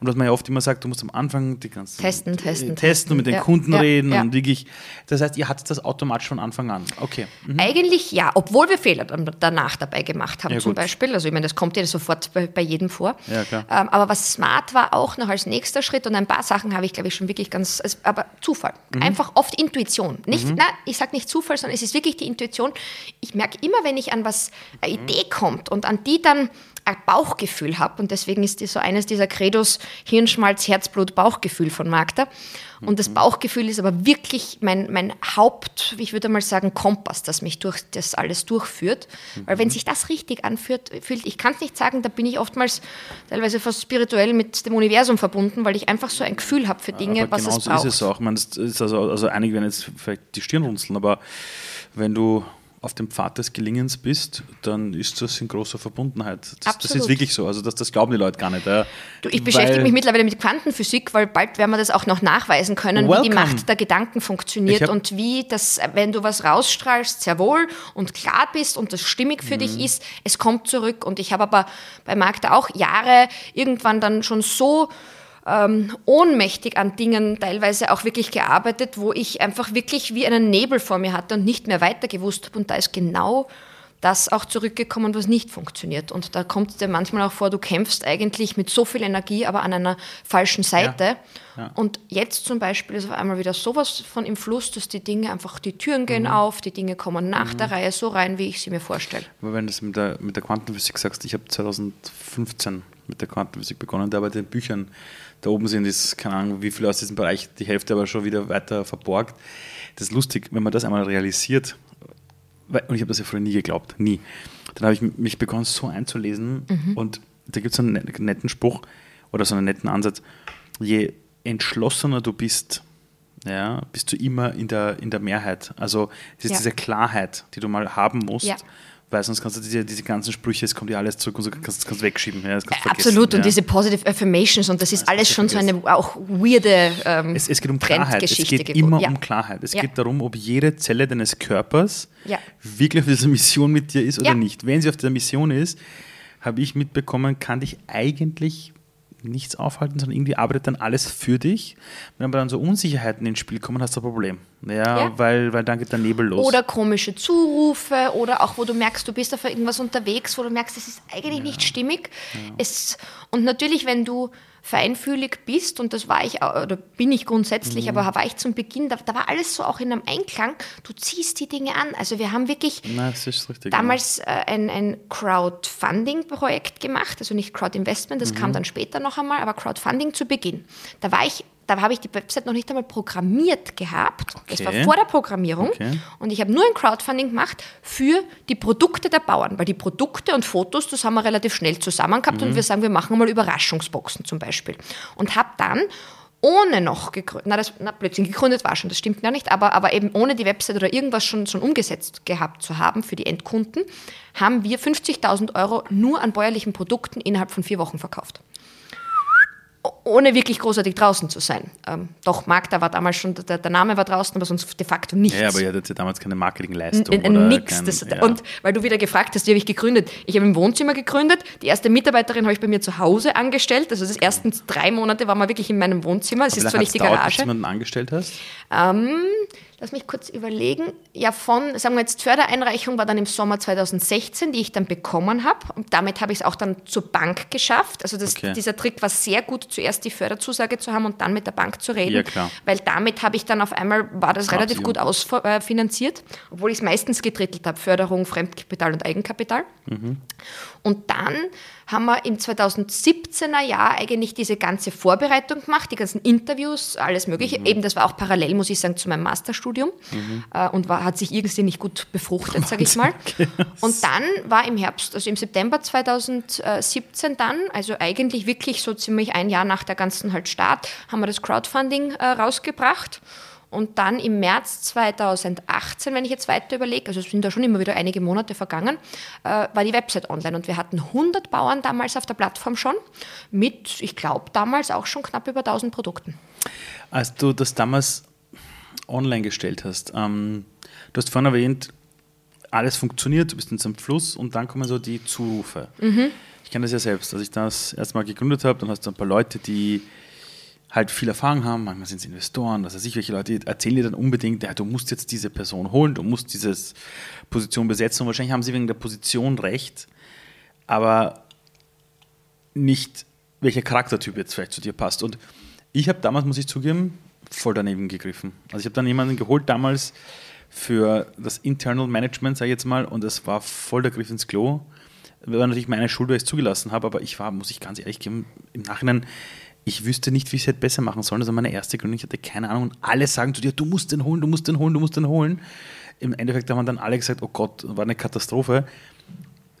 Speaker 1: Und was man ja oft immer sagt, du musst am Anfang die ganzen
Speaker 2: Testen, testen,
Speaker 1: testen und mit den
Speaker 2: Ja,
Speaker 1: Kunden
Speaker 2: ja,
Speaker 1: reden
Speaker 2: ja.
Speaker 1: und wirklich. Das heißt, ihr hattet das automatisch von Anfang an. Okay. Mhm.
Speaker 2: Eigentlich ja, obwohl wir Fehler danach dabei gemacht haben, zum. Beispiel. Also ich meine, das kommt ja sofort bei, bei jedem vor. Ähm, aber was smart war auch noch als nächster Schritt und ein paar Sachen habe ich, glaube ich, schon wirklich ganz, aber Zufall.
Speaker 1: Mhm.
Speaker 2: Einfach oft Intuition. Nicht, na, ich sage nicht Zufall, sondern es ist wirklich die Intuition. Ich merke immer, wenn ich an was, eine Idee kommt und an die dann ein Bauchgefühl habe und deswegen ist das so eines dieser Credos Hirnschmalz, Herzblut, Bauchgefühl von Magda. Und das Bauchgefühl ist aber wirklich mein, mein Haupt, ich würde mal sagen, Kompass, das mich durch das alles durchführt. Weil wenn sich das richtig anfühlt, fühlt, ich kann es nicht sagen, da bin ich oftmals teilweise fast spirituell mit dem Universum verbunden, weil ich einfach so ein Gefühl habe für Dinge,
Speaker 1: aber
Speaker 2: was
Speaker 1: genau
Speaker 2: es
Speaker 1: so
Speaker 2: braucht.
Speaker 1: ist es auch. Ich meine, ist also, also einige werden jetzt vielleicht die Stirn runzeln, aber wenn du auf dem Pfad des Gelingens bist, dann ist das in großer Verbundenheit. Das, das ist wirklich so. Also das, das glauben die Leute gar nicht. Ja.
Speaker 2: Du, ich beschäftige mich mittlerweile mit Quantenphysik, weil bald werden wir das auch noch nachweisen können, wie die
Speaker 1: Welcome.
Speaker 2: Macht der Gedanken funktioniert und wie das, wenn du was rausstrahlst, sehr wohl und klar bist und das stimmig für
Speaker 1: Mhm.
Speaker 2: dich ist, es kommt zurück. Und ich habe aber bei Magda auch Jahre irgendwann dann schon so ähm, ohnmächtig an Dingen teilweise auch wirklich gearbeitet, wo ich einfach wirklich wie einen Nebel vor mir hatte und nicht mehr weiter gewusst habe. Und da ist genau das auch zurückgekommen, was nicht funktioniert. Und da kommt es dir manchmal auch vor, du kämpfst eigentlich mit so viel Energie, aber an einer falschen Seite.
Speaker 1: Ja.
Speaker 2: Und jetzt zum Beispiel ist auf einmal wieder sowas von im Fluss, dass die Dinge einfach, die Türen gehen
Speaker 1: Mhm.
Speaker 2: auf, die Dinge kommen nach der Reihe so rein, wie ich sie mir vorstelle.
Speaker 1: Aber wenn du das mit der, mit der Quantenphysik sagst, ich habe 2015 mit der Quantenphysik begonnen, da bei den Büchern da oben sind, ist keine Ahnung, wie viel aus diesem Bereich, die Hälfte aber schon wieder weiter verborgt. Das ist lustig, wenn man das einmal realisiert, und ich habe das ja früher nie geglaubt, nie. Dann habe ich mich begonnen, so einzulesen und da gibt es einen net- netten Spruch oder so einen netten Ansatz. Je entschlossener du bist, ja, bist du immer in der, in der Mehrheit. Also es ist
Speaker 2: Ja.
Speaker 1: diese Klarheit, die du mal haben musst,
Speaker 2: Ja.
Speaker 1: Weil sonst kannst du diese, diese ganzen Sprüche, es kommt dir alles zurück und so kannst, kannst wegschieben. Ja, das du
Speaker 2: Absolut,
Speaker 1: ja.
Speaker 2: und diese Positive Affirmations und das ist alles
Speaker 1: kannst du
Speaker 2: schon so eine auch weirde ähm,
Speaker 1: Es, es geht um Klarheit. Es geht immer
Speaker 2: ja.
Speaker 1: um Klarheit. Es
Speaker 2: Ja.
Speaker 1: geht darum, ob jede Zelle deines Körpers
Speaker 2: Ja.
Speaker 1: wirklich auf dieser Mission mit dir ist oder
Speaker 2: Ja.
Speaker 1: nicht. Wenn sie auf dieser Mission ist, habe ich mitbekommen, kann dich eigentlich nichts aufhalten, sondern irgendwie arbeitet dann alles für dich. Wenn aber dann so Unsicherheiten ins Spiel kommen, hast du ein Problem. Ja,
Speaker 2: Ja.
Speaker 1: Weil, weil dann geht der Nebel los.
Speaker 2: Oder komische Zurufe oder auch, wo du merkst, du bist auf irgendwas unterwegs, wo du merkst, es ist eigentlich nicht stimmig. Es, und natürlich, wenn du feinfühlig bist, und das war ich, oder bin ich grundsätzlich,
Speaker 1: Mhm.
Speaker 2: aber war ich zum Beginn, da, da war alles so auch in einem Einklang, du ziehst die Dinge an. Also wir haben wirklich
Speaker 1: ist richtig.
Speaker 2: damals äh, ein, ein Crowdfunding-Projekt gemacht, also nicht Crowdinvestment, das
Speaker 1: Mhm.
Speaker 2: kam dann später noch einmal, aber Crowdfunding zu Beginn. Da war ich, da habe ich die Website noch nicht einmal programmiert gehabt. Das war
Speaker 1: Okay.
Speaker 2: vor der Programmierung.
Speaker 1: Okay.
Speaker 2: Und ich habe nur ein Crowdfunding gemacht für die Produkte der Bauern, weil die Produkte und Fotos, das haben wir relativ schnell zusammen gehabt
Speaker 1: Mhm.
Speaker 2: und wir sagen, wir machen mal Überraschungsboxen zum Beispiel. Und habe dann ohne noch gegründet, na, das, na, plötzlich gegründet war schon, das stimmt ja nicht, aber, aber eben ohne die Website oder irgendwas schon, schon umgesetzt gehabt zu haben für die Endkunden, haben wir 50.000 Euro nur an bäuerlichen Produkten innerhalb von vier Wochen verkauft. Ohne wirklich großartig draußen zu sein. Ähm, doch, Magda war damals schon, der, der Name war draußen, aber sonst de facto nichts.
Speaker 1: Ja, aber ihr hattet ja damals keine Marketingleistung.
Speaker 2: N- n-
Speaker 1: oder
Speaker 2: Nix.
Speaker 1: kein-
Speaker 2: Das,
Speaker 1: ja.
Speaker 2: Und weil du wieder gefragt hast, wie habe ich gegründet? Ich habe im Wohnzimmer gegründet. Die erste Mitarbeiterin habe ich bei mir zu Hause angestellt. Also das ersten drei Monate waren wir wirklich in meinem Wohnzimmer. Es ist zwar nicht die
Speaker 1: gedauert, bis du
Speaker 2: Garage.
Speaker 1: jemanden angestellt hast?
Speaker 2: Lass mich kurz überlegen. Ja, von, sagen wir jetzt, Fördereinreichung war dann im Sommer 2016, die ich dann bekommen habe. Und damit habe ich es auch dann zur Bank geschafft. Also das,
Speaker 1: Okay.
Speaker 2: dieser Trick war sehr gut, zuerst die Förderzusage zu haben und dann mit der Bank zu reden.
Speaker 1: Ja, klar.
Speaker 2: Weil damit habe ich dann auf einmal, war das relativ gut ausfinanziert, obwohl ich es meistens gedrittelt habe. Förderung, Fremdkapital und Eigenkapital. Und dann haben wir im 2017er Jahr eigentlich diese ganze Vorbereitung gemacht, die ganzen Interviews, alles Mögliche. Eben, das war auch parallel, muss ich sagen, zu meinem Masterstudium äh, und war, hat sich irgendwie nicht gut befruchtet, sage ich mal. Und dann war im Herbst, also im September 2017 dann, also eigentlich wirklich so ziemlich ein Jahr nach der ganzen halt Start, haben wir das Crowdfunding äh, rausgebracht. Und dann im März 2018, wenn ich jetzt weiter überlege, also es sind da schon immer wieder einige Monate vergangen, äh, war die Website online und wir hatten 100 Bauern damals auf der Plattform schon mit, ich glaube, damals auch schon knapp über 1000 Produkten.
Speaker 1: Als du das damals online gestellt hast, ähm, du hast vorhin erwähnt, alles funktioniert, du bist in so einem Fluss und dann kommen so die Zurufe. Ich kenne das ja selbst, als ich das erstmal gegründet habe, dann hast du ein paar Leute, die halt viel Erfahrung haben, manchmal sind es Investoren, was weiß ich, welche Leute erzählen dir dann unbedingt, ja, du musst jetzt diese Person holen, du musst diese Position besetzen und wahrscheinlich haben sie wegen der Position recht, aber nicht, welcher Charaktertyp jetzt vielleicht zu dir passt. Und ich habe damals, muss ich zugeben, voll daneben gegriffen. Also ich habe dann jemanden geholt damals für das Internal Management, sage ich jetzt mal, und das war voll der Griff ins Klo. War natürlich meine Schuld, weil ich es zugelassen habe, aber ich war, muss ich ganz ehrlich geben, im Nachhinein, ich wüsste nicht, wie ich es hätte besser machen sollen. Das war meine erste Gründung, ich hatte keine Ahnung. Und alle sagen zu dir, du musst den holen, du musst den holen, du musst den holen. Im Endeffekt haben dann alle gesagt, oh Gott, war eine Katastrophe.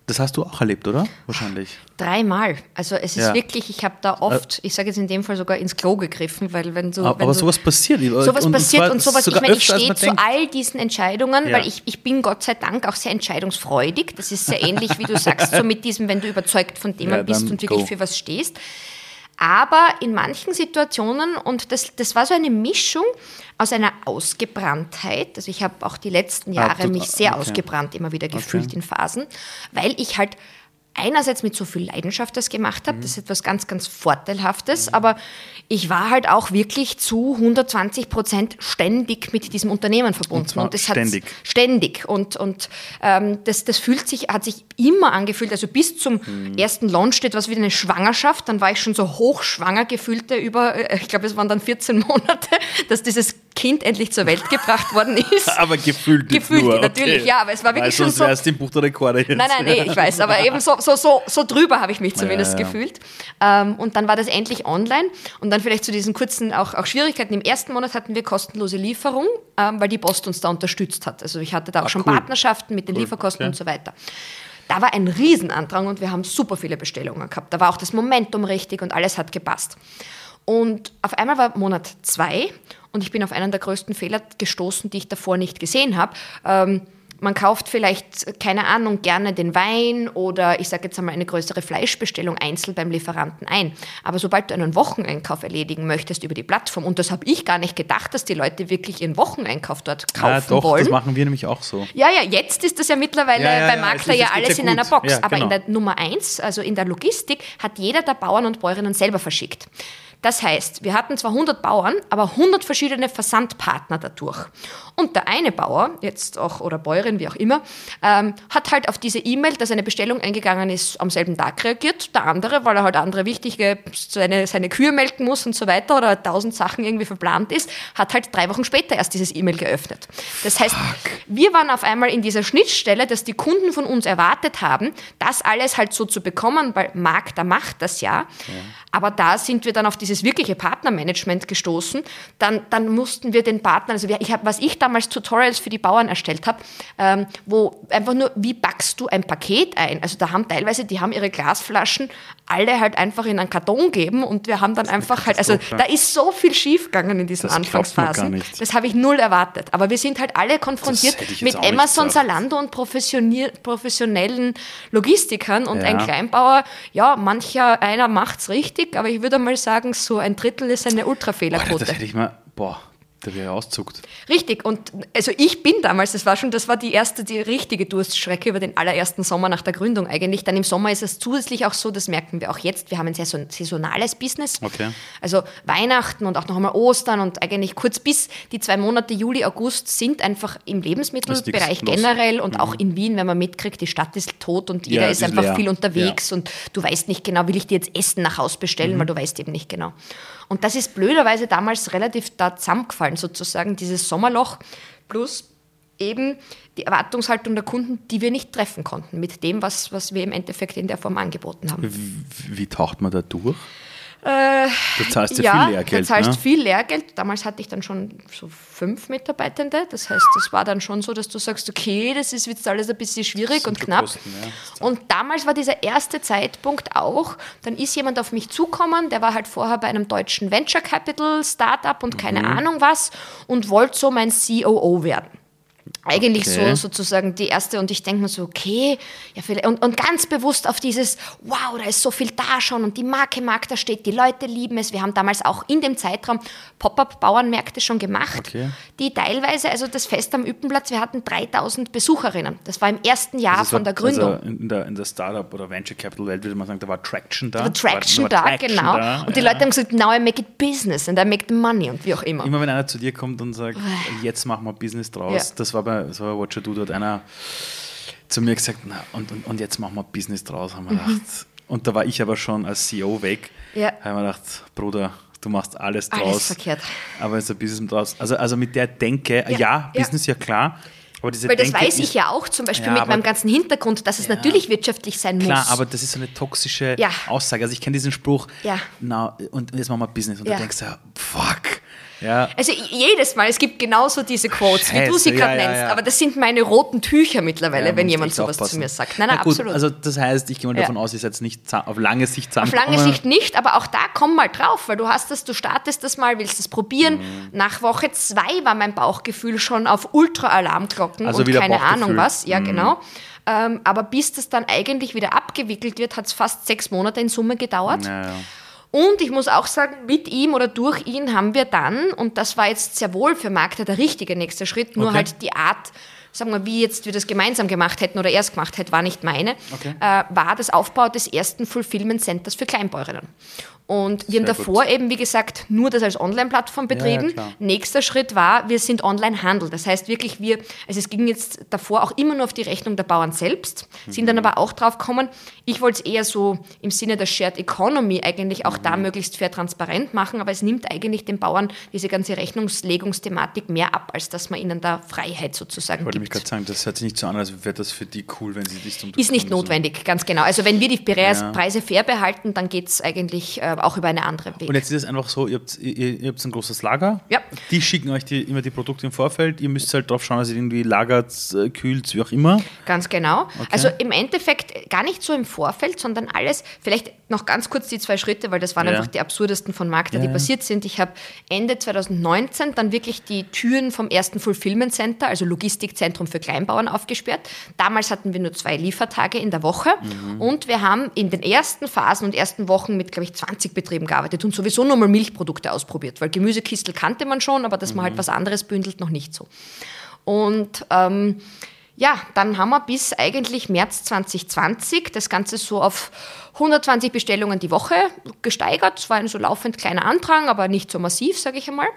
Speaker 1: Das hast du auch erlebt, oder? Wahrscheinlich.
Speaker 2: Dreimal. Also es ist
Speaker 1: Ja.
Speaker 2: wirklich, ich habe da oft, ich sage jetzt in dem Fall sogar ins Klo gegriffen, weil wenn du...
Speaker 1: Aber,
Speaker 2: wenn
Speaker 1: aber
Speaker 2: du,
Speaker 1: sowas passiert.
Speaker 2: Sowas
Speaker 1: Und-
Speaker 2: passiert und sowas. Ich meine, ich stehe zu
Speaker 1: denkt.
Speaker 2: all diesen Entscheidungen,
Speaker 1: Ja.
Speaker 2: weil ich, ich bin Gott sei Dank auch sehr entscheidungsfreudig. Das ist sehr ähnlich, wie du sagst, so mit diesem, wenn du überzeugt von dem
Speaker 1: Ja,
Speaker 2: bist und wirklich
Speaker 1: go.
Speaker 2: für was stehst. Aber in manchen Situationen, und das, das war so eine Mischung aus einer Ausgebranntheit, also ich habe auch die letzten
Speaker 1: Ah,
Speaker 2: Jahre
Speaker 1: du-
Speaker 2: mich sehr
Speaker 1: okay.
Speaker 2: ausgebrannt immer wieder gefühlt in Phasen, weil ich halt einerseits mit so viel Leidenschaft das gemacht habe, das ist etwas ganz, ganz Vorteilhaftes, aber ich war halt auch wirklich zu 120 Prozent ständig mit diesem Unternehmen verbunden.
Speaker 1: Und zwar
Speaker 2: das
Speaker 1: ständig.
Speaker 2: Hat, ständig. Und, und ähm, das, das fühlt sich, hat sich immer angefühlt, also bis zum ersten Launch steht was wie eine Schwangerschaft, dann war ich schon so hochschwanger gefühlte über, äh, ich glaube, es waren dann 14 Monate, dass dieses Kind endlich zur Welt gebracht worden ist.
Speaker 1: Aber gefühlt
Speaker 2: Gefühlt,
Speaker 1: nur.
Speaker 2: natürlich, ja, aber es war wirklich
Speaker 1: Weil
Speaker 2: schon so-
Speaker 1: du im Buch der Rekorde jetzt.
Speaker 2: Nein, nein, nee, ich weiß, aber eben so, so, so, so drüber habe ich mich zumindest
Speaker 1: ja, ja.
Speaker 2: gefühlt. Ähm, und dann war das endlich online und dann vielleicht zu diesen kurzen auch, auch Schwierigkeiten. Im ersten Monat hatten wir kostenlose Lieferung, ähm, weil die Post uns da unterstützt hat. Also ich hatte da auch schon
Speaker 1: cool.
Speaker 2: Partnerschaften mit den
Speaker 1: Cool,
Speaker 2: Lieferkosten
Speaker 1: okay.
Speaker 2: und so weiter. Da war ein Riesenandrang und wir haben super viele Bestellungen gehabt. Da war auch das Momentum richtig und alles hat gepasst. Und auf einmal war Monat zwei und ich bin auf einen der größten Fehler gestoßen, die ich davor nicht gesehen habe. Ähm, man kauft vielleicht, keine Ahnung, gerne den Wein oder ich sage jetzt einmal eine größere Fleischbestellung einzeln beim Lieferanten ein. Aber sobald du einen Wocheneinkauf erledigen möchtest über die Plattform, und das habe ich gar nicht gedacht, dass die Leute wirklich ihren Wocheneinkauf dort kaufen
Speaker 1: ja, doch,
Speaker 2: wollen.
Speaker 1: das machen wir nämlich auch so.
Speaker 2: Ja, ja, jetzt ist das ja mittlerweile
Speaker 1: Ja, ja,
Speaker 2: bei Makler
Speaker 1: es-
Speaker 2: ja alles in einer. Box.
Speaker 1: Ja,
Speaker 2: Aber in
Speaker 1: genau.
Speaker 2: der Nummer eins, also in der Logistik, hat jeder der Bauern und Bäuerinnen selber verschickt. Das heißt, wir hatten zwar 100 Bauern, aber 100 verschiedene Versandpartner dadurch. Und der eine Bauer, jetzt auch, oder Bäuerin, wie auch immer, ähm, hat halt auf diese E-Mail, dass eine Bestellung eingegangen ist, am selben Tag reagiert. Der andere, weil er halt andere wichtige, seine, seine Kühe melken muss und so weiter oder tausend Sachen irgendwie verplant ist, hat halt drei Wochen später erst dieses E-Mail geöffnet. Das heißt, wir waren auf einmal in dieser Schnittstelle, dass die Kunden von uns erwartet haben, das alles halt so zu bekommen, weil Markt, der macht das ja. Aber da sind wir dann auf dieses wirkliche Partnermanagement gestoßen. Dann, dann mussten wir den Partnern, also ich hab, was ich damals Tutorials für die Bauern erstellt habe, ähm, wo einfach nur, wie backst du ein Paket ein? Also da haben teilweise, die haben ihre Glasflaschen alle halt einfach in einen Karton gegeben und wir haben dann einfach halt, also da ist so viel schiefgegangen in diesen
Speaker 1: Das
Speaker 2: Anfangsphasen. Das habe ich null erwartet. Aber wir sind halt alle konfrontiert mit Amazon. Zalando und professionellen Logistikern und
Speaker 1: Ja.
Speaker 2: ein Kleinbauer, ja, mancher einer macht's richtig, aber ich würde mal sagen, so ein Drittel ist eine
Speaker 1: Boah, das
Speaker 2: Ultrafehlerquote.
Speaker 1: hätte ich mal, boah, da wäre auszuckt.
Speaker 2: Richtig, und also ich bin damals, das war schon, das war die erste, die richtige Durststrecke über den allerersten Sommer nach der Gründung eigentlich. Dann im Sommer ist es zusätzlich auch so, das merken wir auch jetzt, wir haben ein saison saisonales Business.
Speaker 1: Okay.
Speaker 2: Also Weihnachten und auch noch einmal Ostern und eigentlich kurz bis die zwei Monate Juli, August sind einfach im Lebensmittelbereich generell und auch in Wien, wenn man mitkriegt, die Stadt ist tot und jeder
Speaker 1: Ja,
Speaker 2: ist einfach
Speaker 1: leer.
Speaker 2: viel unterwegs und du weißt nicht genau, will ich dir jetzt Essen nach Haus bestellen,
Speaker 1: Mhm.
Speaker 2: weil du weißt eben nicht genau. Und das ist blöderweise damals relativ da zusammengefallen, sozusagen, dieses Sommerloch plus eben die Erwartungshaltung der Kunden, die wir nicht treffen konnten mit dem, was, was wir im Endeffekt in der Form angeboten haben.
Speaker 1: Wie, wie taucht man da durch? Du zahlst ja,
Speaker 2: Äh, ja,
Speaker 1: viel Lehrgeld,
Speaker 2: du zahlst
Speaker 1: ne?
Speaker 2: viel Lehrgeld. Damals hatte ich dann schon so fünf Mitarbeitende. Das heißt, das war dann schon so, dass du sagst, okay, das ist jetzt alles ein bisschen schwierig und knapp.
Speaker 1: Kosten, ja.
Speaker 2: Und damals war dieser erste Zeitpunkt auch, dann ist jemand auf mich zukommen, der war halt vorher bei einem deutschen Venture Capital Startup und
Speaker 1: Mhm.
Speaker 2: keine Ahnung was und wollte so mein COO werden. Eigentlich
Speaker 1: Okay.
Speaker 2: so sozusagen die erste und ich denke mir so, okay, ja, vielleicht, und, und ganz bewusst auf dieses, wow, da ist so viel da schon und die Marke Markt da steht, die Leute lieben es. Wir haben damals auch in dem Zeitraum Pop-up-Bauernmärkte schon gemacht,
Speaker 1: Okay.
Speaker 2: die teilweise, also das Fest am Üppenplatz, wir hatten 3000 Besucherinnen. Das war im ersten Jahr
Speaker 1: Das
Speaker 2: von der Gründung.
Speaker 1: Also in der, in der Startup- oder Venture Capital Welt würde man sagen, da war Traction da.
Speaker 2: Da war Traction
Speaker 1: war
Speaker 2: da,
Speaker 1: Traction
Speaker 2: genau.
Speaker 1: da,
Speaker 2: und die
Speaker 1: ja.
Speaker 2: Leute haben gesagt, now I make it business and I make the money und wie auch immer.
Speaker 1: Immer wenn einer zu dir kommt und sagt, jetzt machen wir Business draus,
Speaker 2: Ja.
Speaker 1: das war bei, das war bei Watcher Do, da hat einer zu mir gesagt, na, und, und, und jetzt machen wir Business draus, haben wir gedacht. Und da war ich aber schon als CEO weg.
Speaker 2: Mhm. Ja.
Speaker 1: Haben wir gedacht, Bruder, du machst alles draus.
Speaker 2: Alles verkehrt.
Speaker 1: Aber ist ein Business draus. Also, also mit der Denke, ja,
Speaker 2: Ja, ja.
Speaker 1: Business ja klar. Aber diese
Speaker 2: Weil das
Speaker 1: Denke
Speaker 2: weiß ich ja auch zum Beispiel
Speaker 1: Ja,
Speaker 2: mit
Speaker 1: aber-
Speaker 2: meinem ganzen Hintergrund, dass es natürlich wirtschaftlich sein
Speaker 1: Klar,
Speaker 2: muss.
Speaker 1: aber das ist so eine toxische
Speaker 2: Ja.
Speaker 1: Aussage. Also ich kenne diesen Spruch,
Speaker 2: Ja.
Speaker 1: na, und jetzt machen wir Business. Und
Speaker 2: Ja.
Speaker 1: du denkst ja, fuck. Ja,
Speaker 2: Also jedes Mal, es gibt genauso diese Quotes, wie du sie
Speaker 1: Scheiße,
Speaker 2: gerade
Speaker 1: ja,
Speaker 2: nennst,
Speaker 1: ja.
Speaker 2: aber das sind meine roten Tücher mittlerweile, wenn jemand sowas
Speaker 1: aufpassen.
Speaker 2: zu mir sagt. Nein, nein,
Speaker 1: Na gut,
Speaker 2: absolut.
Speaker 1: Also das heißt, ich gehe mal davon aus, ihr seid nicht auf lange Sicht
Speaker 2: Auf lange Sicht nicht, aber auch da komm mal drauf, weil du hast das, du startest das mal, willst es probieren.
Speaker 1: Mhm.
Speaker 2: Nach Woche zwei war mein Bauchgefühl schon auf Ultra-Alarmglocken
Speaker 1: Also
Speaker 2: und keine.
Speaker 1: Mhm.
Speaker 2: Ahnung was. Ja, genau. Ähm, aber bis das dann eigentlich wieder abgewickelt wird, hat es fast seks Monate in Summe gedauert.
Speaker 1: Ja, ja.
Speaker 2: Und ich muss auch sagen, mit ihm oder durch ihn haben wir dann, und das war jetzt sehr wohl für Magda der richtige nächste Schritt, nur
Speaker 1: Okay.
Speaker 2: halt die Art, sagen wir, wie jetzt wir das gemeinsam gemacht hätten oder er es gemacht hätte, war nicht meine,
Speaker 1: Okay.
Speaker 2: äh, war das Aufbau des ersten Fulfillment Centers für Kleinbäuerinnen. Und wir haben
Speaker 1: Sehr
Speaker 2: davor eben, wie gesagt, nur das als Online-Plattform betrieben.
Speaker 1: klar.
Speaker 2: Nächster Schritt war, wir sind Online-Handel. Das heißt wirklich, wir, also es ging jetzt davor auch immer nur auf die Rechnung der Bauern selbst, sind dann aber auch drauf gekommen, ich wollte es eher so im Sinne der Shared Economy eigentlich auch da möglichst fair transparent machen, aber es nimmt eigentlich den Bauern diese ganze Rechnungslegungsthematik mehr ab, als dass man ihnen da Freiheit sozusagen
Speaker 1: Ich wollte nämlich gerade sagen, das hört sich nicht so an, als wäre das für die cool, wenn sie dich zum
Speaker 2: Ist nicht
Speaker 1: so-
Speaker 2: notwendig, ganz genau. Also wenn wir die Preise,
Speaker 1: Ja.
Speaker 2: Fair behalten, dann geht es eigentlich äh, auch über eine andere Weg.
Speaker 1: Und jetzt ist es einfach so, ihr habt, ihr, ihr habt ein großes Lager.
Speaker 2: Ja.
Speaker 1: Die schicken euch die, immer die Produkte im Vorfeld. Ihr müsst halt drauf schauen, dass ihr irgendwie lagert, äh, kühlt, wie auch immer.
Speaker 2: Ganz genau. Also im Endeffekt gar nicht so im Vorfeld, sondern alles, vielleicht noch ganz kurz die zwei Schritte, weil das waren
Speaker 1: Ja.
Speaker 2: einfach die absurdesten von Magda,
Speaker 1: Ja,
Speaker 2: die passiert sind. Ich habe Ende 2019 dann wirklich die Türen vom ersten Fulfillment Center, also Logistikzentrum für Kleinbauern, aufgesperrt. Damals hatten wir nur zwei Liefertage in der Woche
Speaker 1: Mhm.
Speaker 2: und wir haben in den ersten Phasen und ersten Wochen mit, glaube ich, 20 Betrieben gearbeitet und sowieso nur mal Milchprodukte ausprobiert, weil Gemüsekistel kannte man schon, aber dass man
Speaker 1: Mhm.
Speaker 2: halt was anderes bündelt, noch nicht so. Und ähm, ja, dann haben wir bis eigentlich März 2020 das Ganze so auf 120 Bestellungen die Woche gesteigert. Es war ein so laufend kleiner Andrang, aber nicht so massiv, sage ich einmal.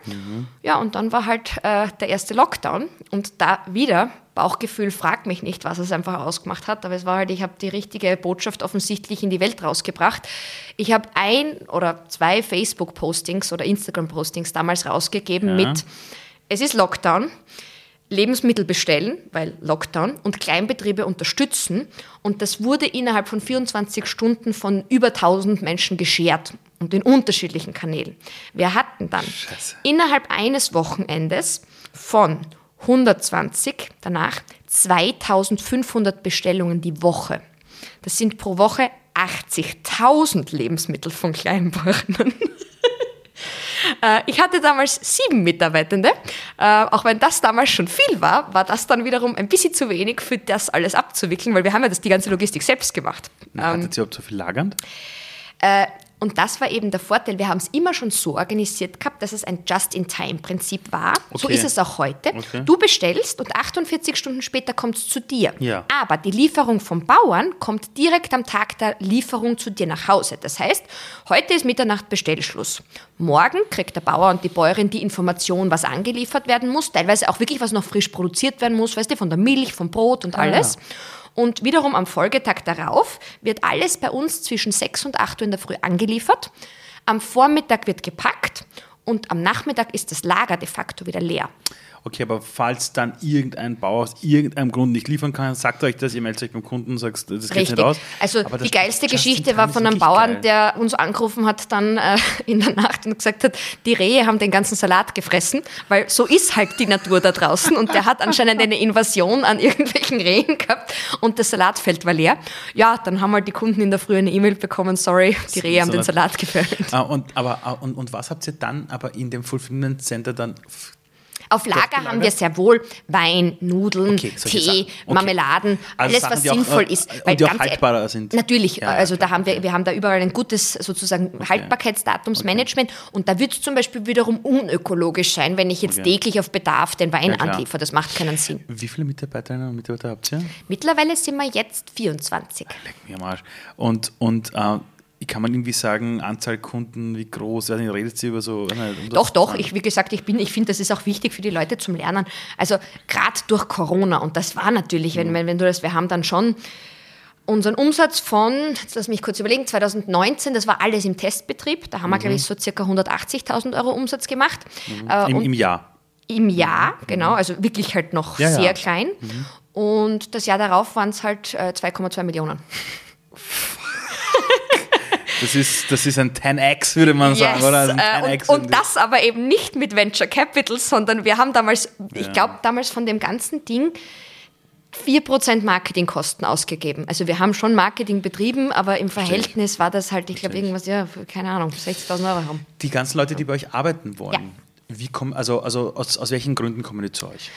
Speaker 2: Ja, und dann war halt äh, der erste Lockdown und da wieder Bauchgefühl, frag mich nicht, was es einfach ausgemacht hat, aber es war halt, ich habe die richtige Botschaft offensichtlich in die Welt rausgebracht. Ich habe ein oder zwei Facebook-Postings oder Instagram-Postings damals rausgegeben
Speaker 1: Ja.
Speaker 2: mit, es ist Lockdown. Lebensmittel bestellen, weil Lockdown, und Kleinbetriebe unterstützen. Und das wurde innerhalb von 24 Stunden von über 1000 Menschen geschert und in unterschiedlichen Kanälen. Wir hatten dann
Speaker 1: Scheiße.
Speaker 2: innerhalb eines Wochenendes von 120 danach 2500 Bestellungen die Woche. Das sind pro Woche 80.000 Lebensmittel von Kleinbauern. Äh, Ich hatte damals sieben Mitarbeitende. Äh, Auch wenn das damals schon viel war, war das dann wiederum ein bisschen zu wenig für das alles abzuwickeln, weil wir haben ja das, die ganze Logistik selbst gemacht.
Speaker 1: Hattet ihr überhaupt so viel lagernd?
Speaker 2: Und das war eben der Vorteil. Wir haben es immer schon so organisiert gehabt, dass es ein Just-in-Time-Prinzip war. So
Speaker 1: Okay.
Speaker 2: ist es auch heute.
Speaker 1: Okay.
Speaker 2: Du bestellst und 48 Stunden später kommt es zu dir.
Speaker 1: Ja.
Speaker 2: Aber die Lieferung vom Bauern kommt direkt am Tag der Lieferung zu dir nach Hause. Das heißt, heute ist Mitternacht Bestellschluss. Morgen kriegt der Bauer und die Bäuerin die Information, was angeliefert werden muss. Teilweise auch wirklich, was noch frisch produziert werden muss, weißt du, von der Milch, vom Brot und alles. Und wiederum am Folgetag darauf wird alles bei uns zwischen 6 und 8 Uhr in der Früh angeliefert. Am Vormittag wird gepackt und am Nachmittag ist das Lager de facto wieder leer.
Speaker 1: Okay, aber falls dann irgendein Bauer aus irgendeinem Grund nicht liefern kann, sagt euch das, ihr meldet euch beim Kunden und sagt, das geht
Speaker 2: Richtig.
Speaker 1: nicht aus.
Speaker 2: Also
Speaker 1: Aber
Speaker 2: die geilste Geschichte war von einem Bauern,
Speaker 1: geil.
Speaker 2: der uns angerufen hat dann äh, in der Nacht und gesagt hat, die Rehe haben den ganzen Salat gefressen, weil so ist halt die Natur da draußen und der hat anscheinend eine Invasion an irgendwelchen Rehen gehabt und das Salatfeld war leer. Ja, dann haben halt die Kunden in der Früh eine E-Mail bekommen, sorry, die Rehe haben den Salat gefällt.
Speaker 1: Ah, und, aber, ah, und, und was habt ihr dann aber in dem Fulfillment Center dann?
Speaker 2: Auf Lager haben wir sehr wohl Wein, Nudeln,
Speaker 1: Okay,
Speaker 2: Tee,
Speaker 1: Sachen. Okay.
Speaker 2: Also
Speaker 1: Also
Speaker 2: alles,
Speaker 1: Sachen,
Speaker 2: was
Speaker 1: die auch,
Speaker 2: sinnvoll
Speaker 1: äh,
Speaker 2: ist.
Speaker 1: und die auch
Speaker 2: ganz
Speaker 1: haltbarer sind.
Speaker 2: Natürlich,
Speaker 1: Ja,
Speaker 2: also
Speaker 1: klar,
Speaker 2: da haben wir, wir haben da überall ein gutes sozusagen Haltbarkeitsdatumsmanagement und da wird es zum Beispiel wiederum unökologisch sein, wenn ich jetzt
Speaker 1: Okay.
Speaker 2: täglich auf Bedarf den Wein
Speaker 1: Ja,
Speaker 2: anliefere. Das macht keinen Sinn.
Speaker 1: Wie viele Mitarbeiterinnen und Mitarbeiter habt ihr?
Speaker 2: Mittlerweile sind wir jetzt 24.
Speaker 1: Leck mich am Arsch. Und, und äh, kann man irgendwie sagen, Anzahl Kunden, wie groß? Also, redet ihr über so. um
Speaker 2: Doch, doch. Ich, wie gesagt, ich bin, ich finde, das ist auch wichtig für die Leute zum Lernen. Also gerade durch Corona und das war natürlich, wenn, wenn, wenn du das, wir haben dann schon unseren Umsatz von, jetzt lass mich kurz überlegen, 2019, das war alles im Testbetrieb. Da haben wir, glaube ich, so circa 180.000 Euro Umsatz gemacht. Äh,
Speaker 1: Im, Im Jahr.
Speaker 2: im Jahr, genau, also wirklich halt noch
Speaker 1: Ja, ja.
Speaker 2: sehr klein. Und das Jahr darauf waren es halt äh, 2,2 Millionen.
Speaker 1: Das ist, das ist ein 10x, würde man sagen, oder? Ein
Speaker 2: äh,
Speaker 1: 10x
Speaker 2: und, und das aber eben nicht mit Venture Capital, sondern wir haben damals, ich
Speaker 1: Ja.
Speaker 2: glaube damals von dem ganzen Ding 4% Marketingkosten ausgegeben. Also wir haben schon Marketing betrieben, aber im Verhältnis war das halt, ich glaube irgendwas, ja, keine Ahnung, 60.000 Euro rum.
Speaker 1: Die ganzen Leute, die bei euch arbeiten wollen,
Speaker 2: Ja.
Speaker 1: wie kommen, also, also aus, aus welchen Gründen kommen die zu euch?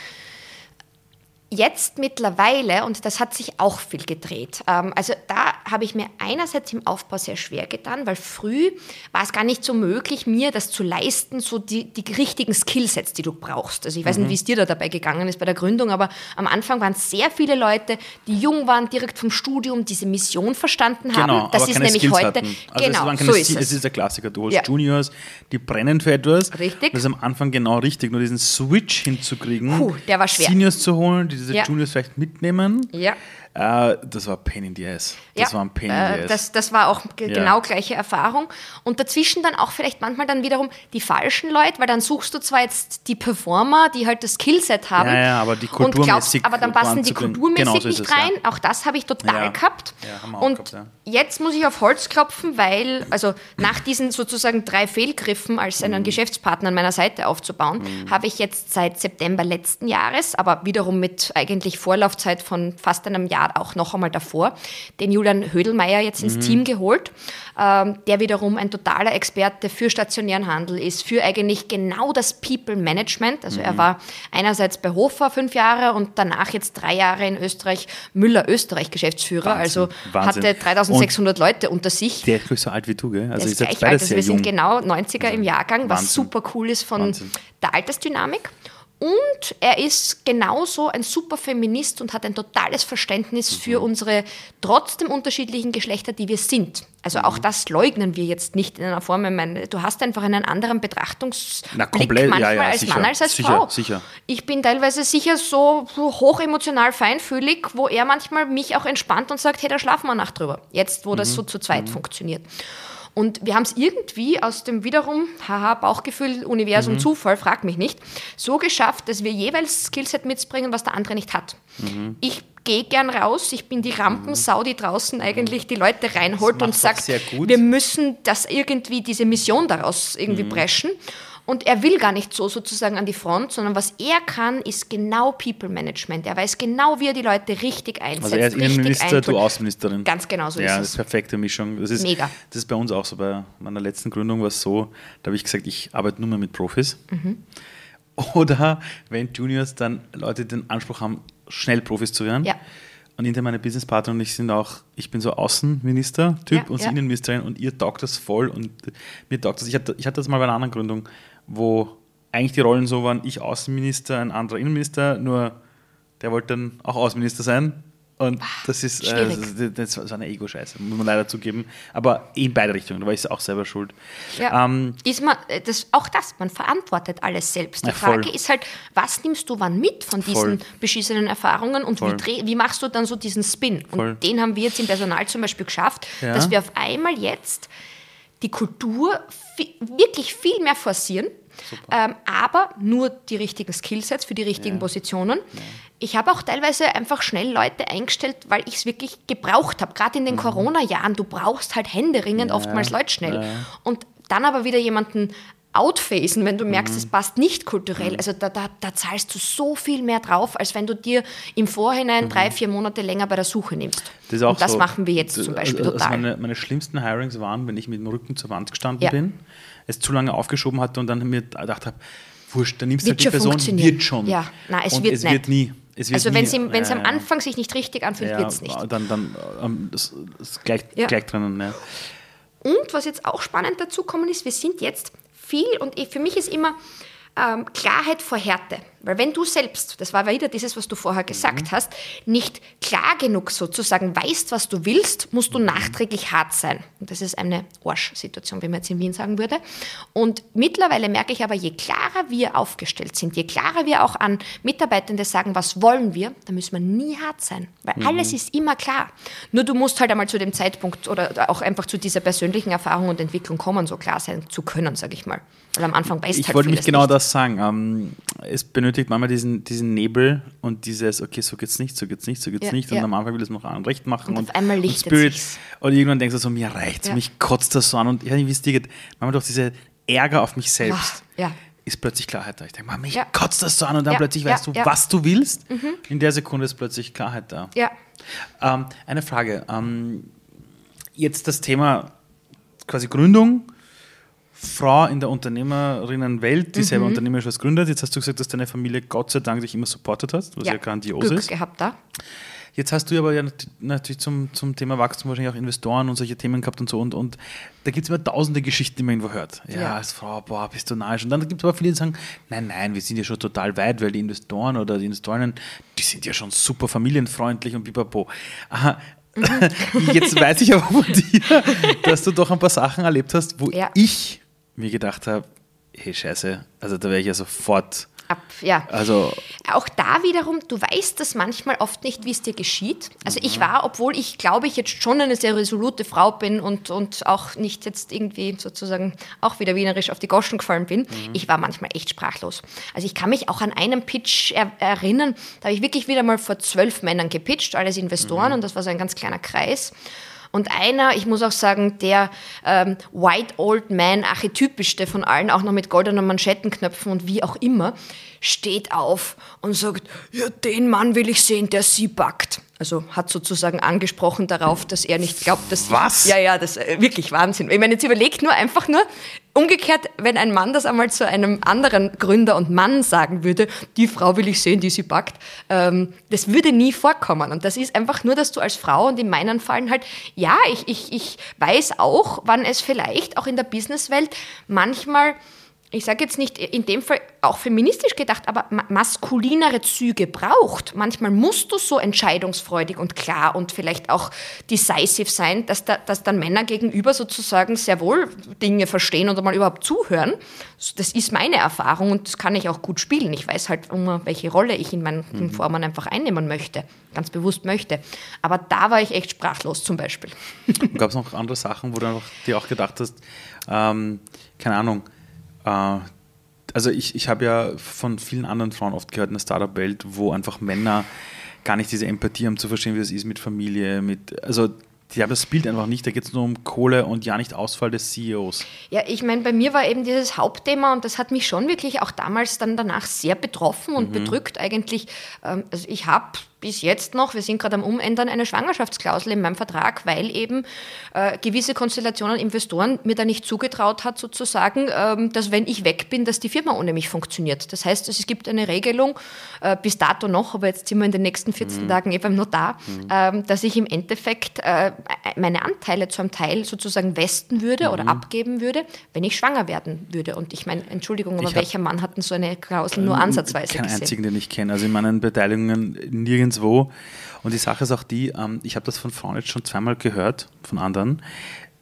Speaker 2: Jetzt mittlerweile, und das hat sich auch viel gedreht, ähm, also da habe ich mir einerseits im Aufbau sehr schwer getan, weil früh war es gar nicht so möglich, mir das zu leisten, so die, die richtigen Skillsets, die du brauchst. Also ich weiß nicht, wie es dir da dabei gegangen ist bei der Gründung, aber am Anfang waren es sehr viele Leute, die jung waren, direkt vom Studium diese Mission verstanden haben.
Speaker 1: Genau,
Speaker 2: das
Speaker 1: aber
Speaker 2: ist nämlich
Speaker 1: Skills
Speaker 2: heute,
Speaker 1: hatten. Also
Speaker 2: genau,
Speaker 1: es,
Speaker 2: so ist es.
Speaker 1: es ist der Klassiker. Du hast
Speaker 2: Ja.
Speaker 1: Juniors, die brennen für etwas.
Speaker 2: Richtig.
Speaker 1: Das ist am Anfang genau richtig. Nur diesen Switch hinzukriegen,
Speaker 2: Puh, der war schwer.
Speaker 1: Seniors zu holen, die diese
Speaker 2: Ja.
Speaker 1: Juniors vielleicht mitnehmen.
Speaker 2: Ja.
Speaker 1: Äh, das war Pain in the Ass. Das
Speaker 2: ja,
Speaker 1: war ein Pain in the
Speaker 2: äh,
Speaker 1: Ass.
Speaker 2: das, das war auch
Speaker 1: Ja.
Speaker 2: genau gleiche Erfahrung. Und dazwischen dann auch vielleicht manchmal dann wiederum die falschen Leute, weil dann suchst du zwar jetzt die Performer, die halt das Skillset haben.
Speaker 1: Ja, ja, aber die
Speaker 2: und glaubst,
Speaker 1: kulturmäßig
Speaker 2: aber dann passen die kulturmäßig
Speaker 1: Genau so
Speaker 2: nicht
Speaker 1: es, ja.
Speaker 2: rein. Auch das habe ich total
Speaker 1: Ja.
Speaker 2: gehabt.
Speaker 1: Ja, haben wir auch
Speaker 2: und
Speaker 1: gehabt, ja.
Speaker 2: jetzt muss ich auf Holz klopfen, weil, also nach diesen sozusagen drei Fehlgriffen als
Speaker 1: Mhm.
Speaker 2: einen Geschäftspartner an meiner Seite aufzubauen, habe ich jetzt seit September letzten Jahres, aber wiederum mit eigentlich Vorlaufzeit von fast einem Jahr auch noch einmal davor, den Julian Hödelmeier jetzt
Speaker 1: Mhm.
Speaker 2: ins Team geholt, ähm, der wiederum ein totaler Experte für stationären Handel ist, für eigentlich genau das People Management. Also
Speaker 1: Mhm.
Speaker 2: er war einerseits bei Hofer fünf Jahre und danach jetzt drei Jahre in Österreich Müller Österreich Geschäftsführer.
Speaker 1: Wahnsinn,
Speaker 2: also
Speaker 1: Wahnsinn.
Speaker 2: hatte 3600 Leute unter sich.
Speaker 1: Der ist, so alt wie du, gell? Also
Speaker 2: ist gleich alt, also wir
Speaker 1: jung.
Speaker 2: sind genau 90er im Jahrgang, was
Speaker 1: Wahnsinn.
Speaker 2: super cool ist von der Altersdynamik. Und er ist genauso ein super Feminist und hat ein totales Verständnis
Speaker 1: Mhm.
Speaker 2: für unsere trotzdem unterschiedlichen Geschlechter, die wir sind. Also
Speaker 1: Mhm.
Speaker 2: auch das leugnen wir jetzt nicht in einer Form. Ich meine, du hast einfach einen anderen Betrachtungsblick
Speaker 1: Na, komplett, ja,
Speaker 2: manchmal
Speaker 1: ja,
Speaker 2: als
Speaker 1: sicher,
Speaker 2: Mann als als
Speaker 1: sicher,
Speaker 2: Frau.
Speaker 1: sicher.
Speaker 2: Ich bin teilweise sicher so hochemotional feinfühlig, wo er manchmal mich auch entspannt und sagt, hey, da schlafen wir Nacht drüber. Jetzt, wo
Speaker 1: Mhm.
Speaker 2: das so zu zweit funktioniert. Und wir haben es irgendwie aus dem wiederum, haha, Bauchgefühl, Universum,
Speaker 1: Mhm.
Speaker 2: Zufall, frag mich nicht, so geschafft, dass wir jeweils Skillset mitbringen, was der andere nicht hat.
Speaker 1: Mhm.
Speaker 2: Ich gehe gern raus, ich bin die Rampensau, die draußen eigentlich die Leute reinholt und sagt,
Speaker 1: auch sehr gut.
Speaker 2: wir müssen das irgendwie, diese Mission daraus irgendwie
Speaker 1: Mhm.
Speaker 2: preschen. Und er will gar nicht so sozusagen an die Front, sondern was er kann, ist genau People Management. Er weiß genau, wie er die Leute richtig einsetzt.
Speaker 1: Also er ist Innenminister, du. Außenministerin.
Speaker 2: Ganz genau so
Speaker 1: ja,
Speaker 2: ist
Speaker 1: das
Speaker 2: es.
Speaker 1: ist perfekte Mischung. Das ist,
Speaker 2: Mega.
Speaker 1: Das ist bei uns auch so. Bei meiner letzten Gründung war es so, da habe ich gesagt, ich arbeite nur mehr mit Profis.
Speaker 2: Mhm.
Speaker 1: Oder wenn Juniors dann Leute den Anspruch haben, schnell Profis zu werden.
Speaker 2: Ja.
Speaker 1: Und hinter meine Businesspartner und ich sind auch, ich bin so Außenminister-Typ
Speaker 2: Ja,
Speaker 1: und
Speaker 2: ja.
Speaker 1: Innenministerin und ihr taugt das voll und mir taugt das. Ich hatte, ich hatte das mal bei einer anderen Gründung, wo eigentlich die Rollen so waren, ich Außenminister, ein anderer Innenminister, nur der wollte dann auch Außenminister sein. Und das ist, äh, das, war eine Ego-Scheiße, muss man leider zugeben. Aber in beide Richtungen, da war ich auch selber schuld.
Speaker 2: Ja.
Speaker 1: Ähm,
Speaker 2: ist man, äh, das, auch das, man verantwortet alles selbst. Die
Speaker 1: Ja.
Speaker 2: Frage ist halt, was nimmst du wann mit von diesen
Speaker 1: Voll.
Speaker 2: beschissenen Erfahrungen und wie, dreh, wie machst du dann so diesen Spin?
Speaker 1: Voll.
Speaker 2: Und den haben wir jetzt im Personal zum Beispiel geschafft,
Speaker 1: Ja.
Speaker 2: dass wir auf einmal jetzt die Kultur wirklich viel mehr forcieren, ähm, aber nur die richtigen Skillsets für die richtigen Positionen. Ich habe auch teilweise einfach schnell Leute eingestellt, weil ich es wirklich gebraucht habe. Gerade in
Speaker 1: Mhm.
Speaker 2: den Corona-Jahren, du brauchst halt händeringend oftmals Leute schnell. Und dann aber wieder jemanden outphasen, wenn du merkst,
Speaker 1: Mhm.
Speaker 2: es passt nicht kulturell. Also da, da, da zahlst du so viel mehr drauf, als wenn du dir im Vorhinein drei, vier Monate länger bei der Suche nimmst.
Speaker 1: Mhm. Das ist auch
Speaker 2: Und das
Speaker 1: so.
Speaker 2: machen wir jetzt zum Beispiel
Speaker 1: also
Speaker 2: total.
Speaker 1: Meine, meine schlimmsten Hirings waren, wenn ich mit dem Rücken zur Wand gestanden
Speaker 2: Ja.
Speaker 1: bin, es zu lange aufgeschoben hatte und dann mir gedacht habe, wurscht, dann nimmst du halt die Person, wird schon.
Speaker 2: Ja, nein, es
Speaker 1: und
Speaker 2: wird
Speaker 1: es
Speaker 2: nicht.
Speaker 1: wird nie. Es wird
Speaker 2: also wenn es am
Speaker 1: Ja, ja.
Speaker 2: Anfang sich nicht richtig anfühlt,
Speaker 1: ja,
Speaker 2: wird es nicht.
Speaker 1: Dann, dann ähm, das, das gleich,
Speaker 2: Ja.
Speaker 1: gleich drinnen. Ja.
Speaker 2: Und was jetzt auch spannend dazu kommen ist, wir sind jetzt viel und ich, für mich ist immer ähm, Klarheit vor Härte. Weil wenn du selbst, das war wieder dieses, was du vorher gesagt hast, nicht klar genug sozusagen weißt, was du willst, musst du nachträglich hart sein. Und das ist eine Arsch-Situation, wie man jetzt in Wien sagen würde. Und mittlerweile merke ich aber, je klarer wir aufgestellt sind, je klarer wir auch an Mitarbeitende sagen, was wollen wir, da müssen wir nie hart sein. Weil alles ist immer klar. Nur du musst halt einmal zu dem Zeitpunkt oder auch einfach zu dieser persönlichen Erfahrung und Entwicklung kommen, so klar sein zu können, sage ich mal. Weil am Anfang weißt
Speaker 1: Ich
Speaker 2: halt
Speaker 1: wollte mich genau
Speaker 2: nicht.
Speaker 1: das sagen. Ähm, es benötigt manchmal diesen, diesen Nebel und dieses, okay, so geht's nicht, so geht's nicht, so geht's
Speaker 2: Ja,
Speaker 1: nicht. Und
Speaker 2: ja.
Speaker 1: am Anfang will es noch recht machen.
Speaker 2: Und auf einmal lichtet
Speaker 1: Spirit.
Speaker 2: sich's.
Speaker 1: Und irgendwann denkst du so, mir reicht's,
Speaker 2: Ja.
Speaker 1: mich kotzt das so an. Und ich weiß nicht, wie es dir geht. Manchmal durch diese Ärger auf mich selbst
Speaker 2: ja.
Speaker 1: ist plötzlich Klarheit da. Ich denke, mich kotzt das so an. Und dann plötzlich weißt du.
Speaker 2: Mhm.
Speaker 1: was du willst. In der Sekunde ist plötzlich Klarheit da.
Speaker 2: Ja,
Speaker 1: Ähm, eine Frage. Ähm, jetzt das Thema quasi Gründung. Frau in der Unternehmerinnenwelt, die
Speaker 2: Mhm.
Speaker 1: selber unternehmerisch was gründet. Jetzt hast du gesagt, dass deine Familie Gott sei Dank dich immer supportet hat, was ja,
Speaker 2: ja.
Speaker 1: grandios
Speaker 2: Glück
Speaker 1: ist.
Speaker 2: gehabt da.
Speaker 1: Jetzt hast du aber ja nat- natürlich zum, zum Thema Wachstum wahrscheinlich auch Investoren und solche Themen gehabt und so. Und, und da gibt es immer tausende Geschichten, die man irgendwo hört. Ja,
Speaker 2: Ja.
Speaker 1: als Frau, boah, bist du narrisch. Und dann gibt es aber viele, die sagen, nein, nein, wir sind ja schon total weit, weil die Investoren oder die Investorinnen, die sind ja schon super familienfreundlich und pipapo. Aha. Jetzt weiß ich aber von dir, dass du doch ein paar Sachen erlebt hast, wo
Speaker 2: Ja.
Speaker 1: ich mir gedacht habe, hey, scheiße, also da wäre ich ja sofort
Speaker 2: ab, ja.
Speaker 1: Also
Speaker 2: auch da wiederum, du weißt das manchmal oft nicht, wie es dir geschieht. Also ich war, obwohl ich glaube ich jetzt schon eine sehr resolute Frau bin und, und auch nicht jetzt irgendwie sozusagen auch wieder wienerisch auf die Goschen gefallen bin, mhm. ich war manchmal echt sprachlos. Also ich kann mich auch an einen Pitch er erinnern, da habe ich wirklich wieder mal vor zwölf Männern gepitcht, alles Investoren mhm. und das war so ein ganz kleiner Kreis. Und einer, ich muss auch sagen, der ähm, White Old Man archetypischste von allen, auch noch mit goldenen Manschettenknöpfen und wie auch immer, steht auf und sagt, ja, den Mann will ich sehen, der sie backt. Also hat sozusagen angesprochen darauf, dass er nicht glaubt, dass...
Speaker 1: Was?
Speaker 2: Sie, ja, ja, das ist äh, wirklich Wahnsinn. Ich meine, jetzt überlegt nur einfach nur, umgekehrt, wenn ein Mann das einmal zu einem anderen Gründer und Mann sagen würde, die Frau will ich sehen, die sie backt, ähm, das würde nie vorkommen. Und das ist einfach nur, dass du als Frau und in meinen Fallen halt, ja, ich, ich, ich weiß auch, wann es vielleicht auch in der Businesswelt manchmal ich sage jetzt nicht in dem Fall auch feministisch gedacht, aber maskulinere Züge braucht. Manchmal musst du so entscheidungsfreudig und klar und vielleicht auch decisive sein, dass, da, dass dann Männer gegenüber sozusagen sehr wohl Dinge verstehen oder mal überhaupt zuhören. Das ist meine Erfahrung und das kann ich auch gut spielen. Ich weiß halt immer, welche Rolle ich in meinen mhm. Formen einfach einnehmen möchte, ganz bewusst möchte. Aber da war ich echt sprachlos zum Beispiel.
Speaker 1: Gab es noch andere Sachen, wo du dir auch gedacht hast, ähm, keine Ahnung, äh, also ich, ich habe ja von vielen anderen Frauen oft gehört in der Startup-Welt, wo einfach Männer gar nicht diese Empathie haben zu verstehen, wie es ist mit Familie, mit, also die haben das Bild einfach nicht, da geht es nur um Kohle und ja nicht Ausfall des CEOs.
Speaker 2: Ja, ich meine, bei mir war eben dieses Hauptthema und das hat mich schon wirklich auch damals dann danach sehr betroffen und mhm. bedrückt eigentlich. Ähm, also ich habe bis jetzt noch, wir sind gerade am Umändern, eine Schwangerschaftsklausel in meinem Vertrag, weil eben äh, gewisse Konstellationen Investoren mir da nicht zugetraut hat, sozusagen, ähm, dass wenn ich weg bin, dass die Firma ohne mich funktioniert. Das heißt, es gibt eine Regelung, äh, bis dato noch, aber jetzt sind wir in den nächsten 14 mhm. Tagen eben nur da, mhm. ähm, dass ich im Endeffekt äh, meine Anteile zu einem Teil sozusagen westen würde mhm. oder abgeben würde, wenn ich schwanger werden würde. Und ich meine, Entschuldigung, aber welcher Mann hat denn so eine Klausel nur ansatzweise
Speaker 1: keinen gesehen? einzigen, den ich kenne. Also in meinen Beteiligungen nirgends nirgendwo. Und die Sache ist auch die, ähm, ich habe das von Frauen jetzt schon zweimal gehört, von anderen.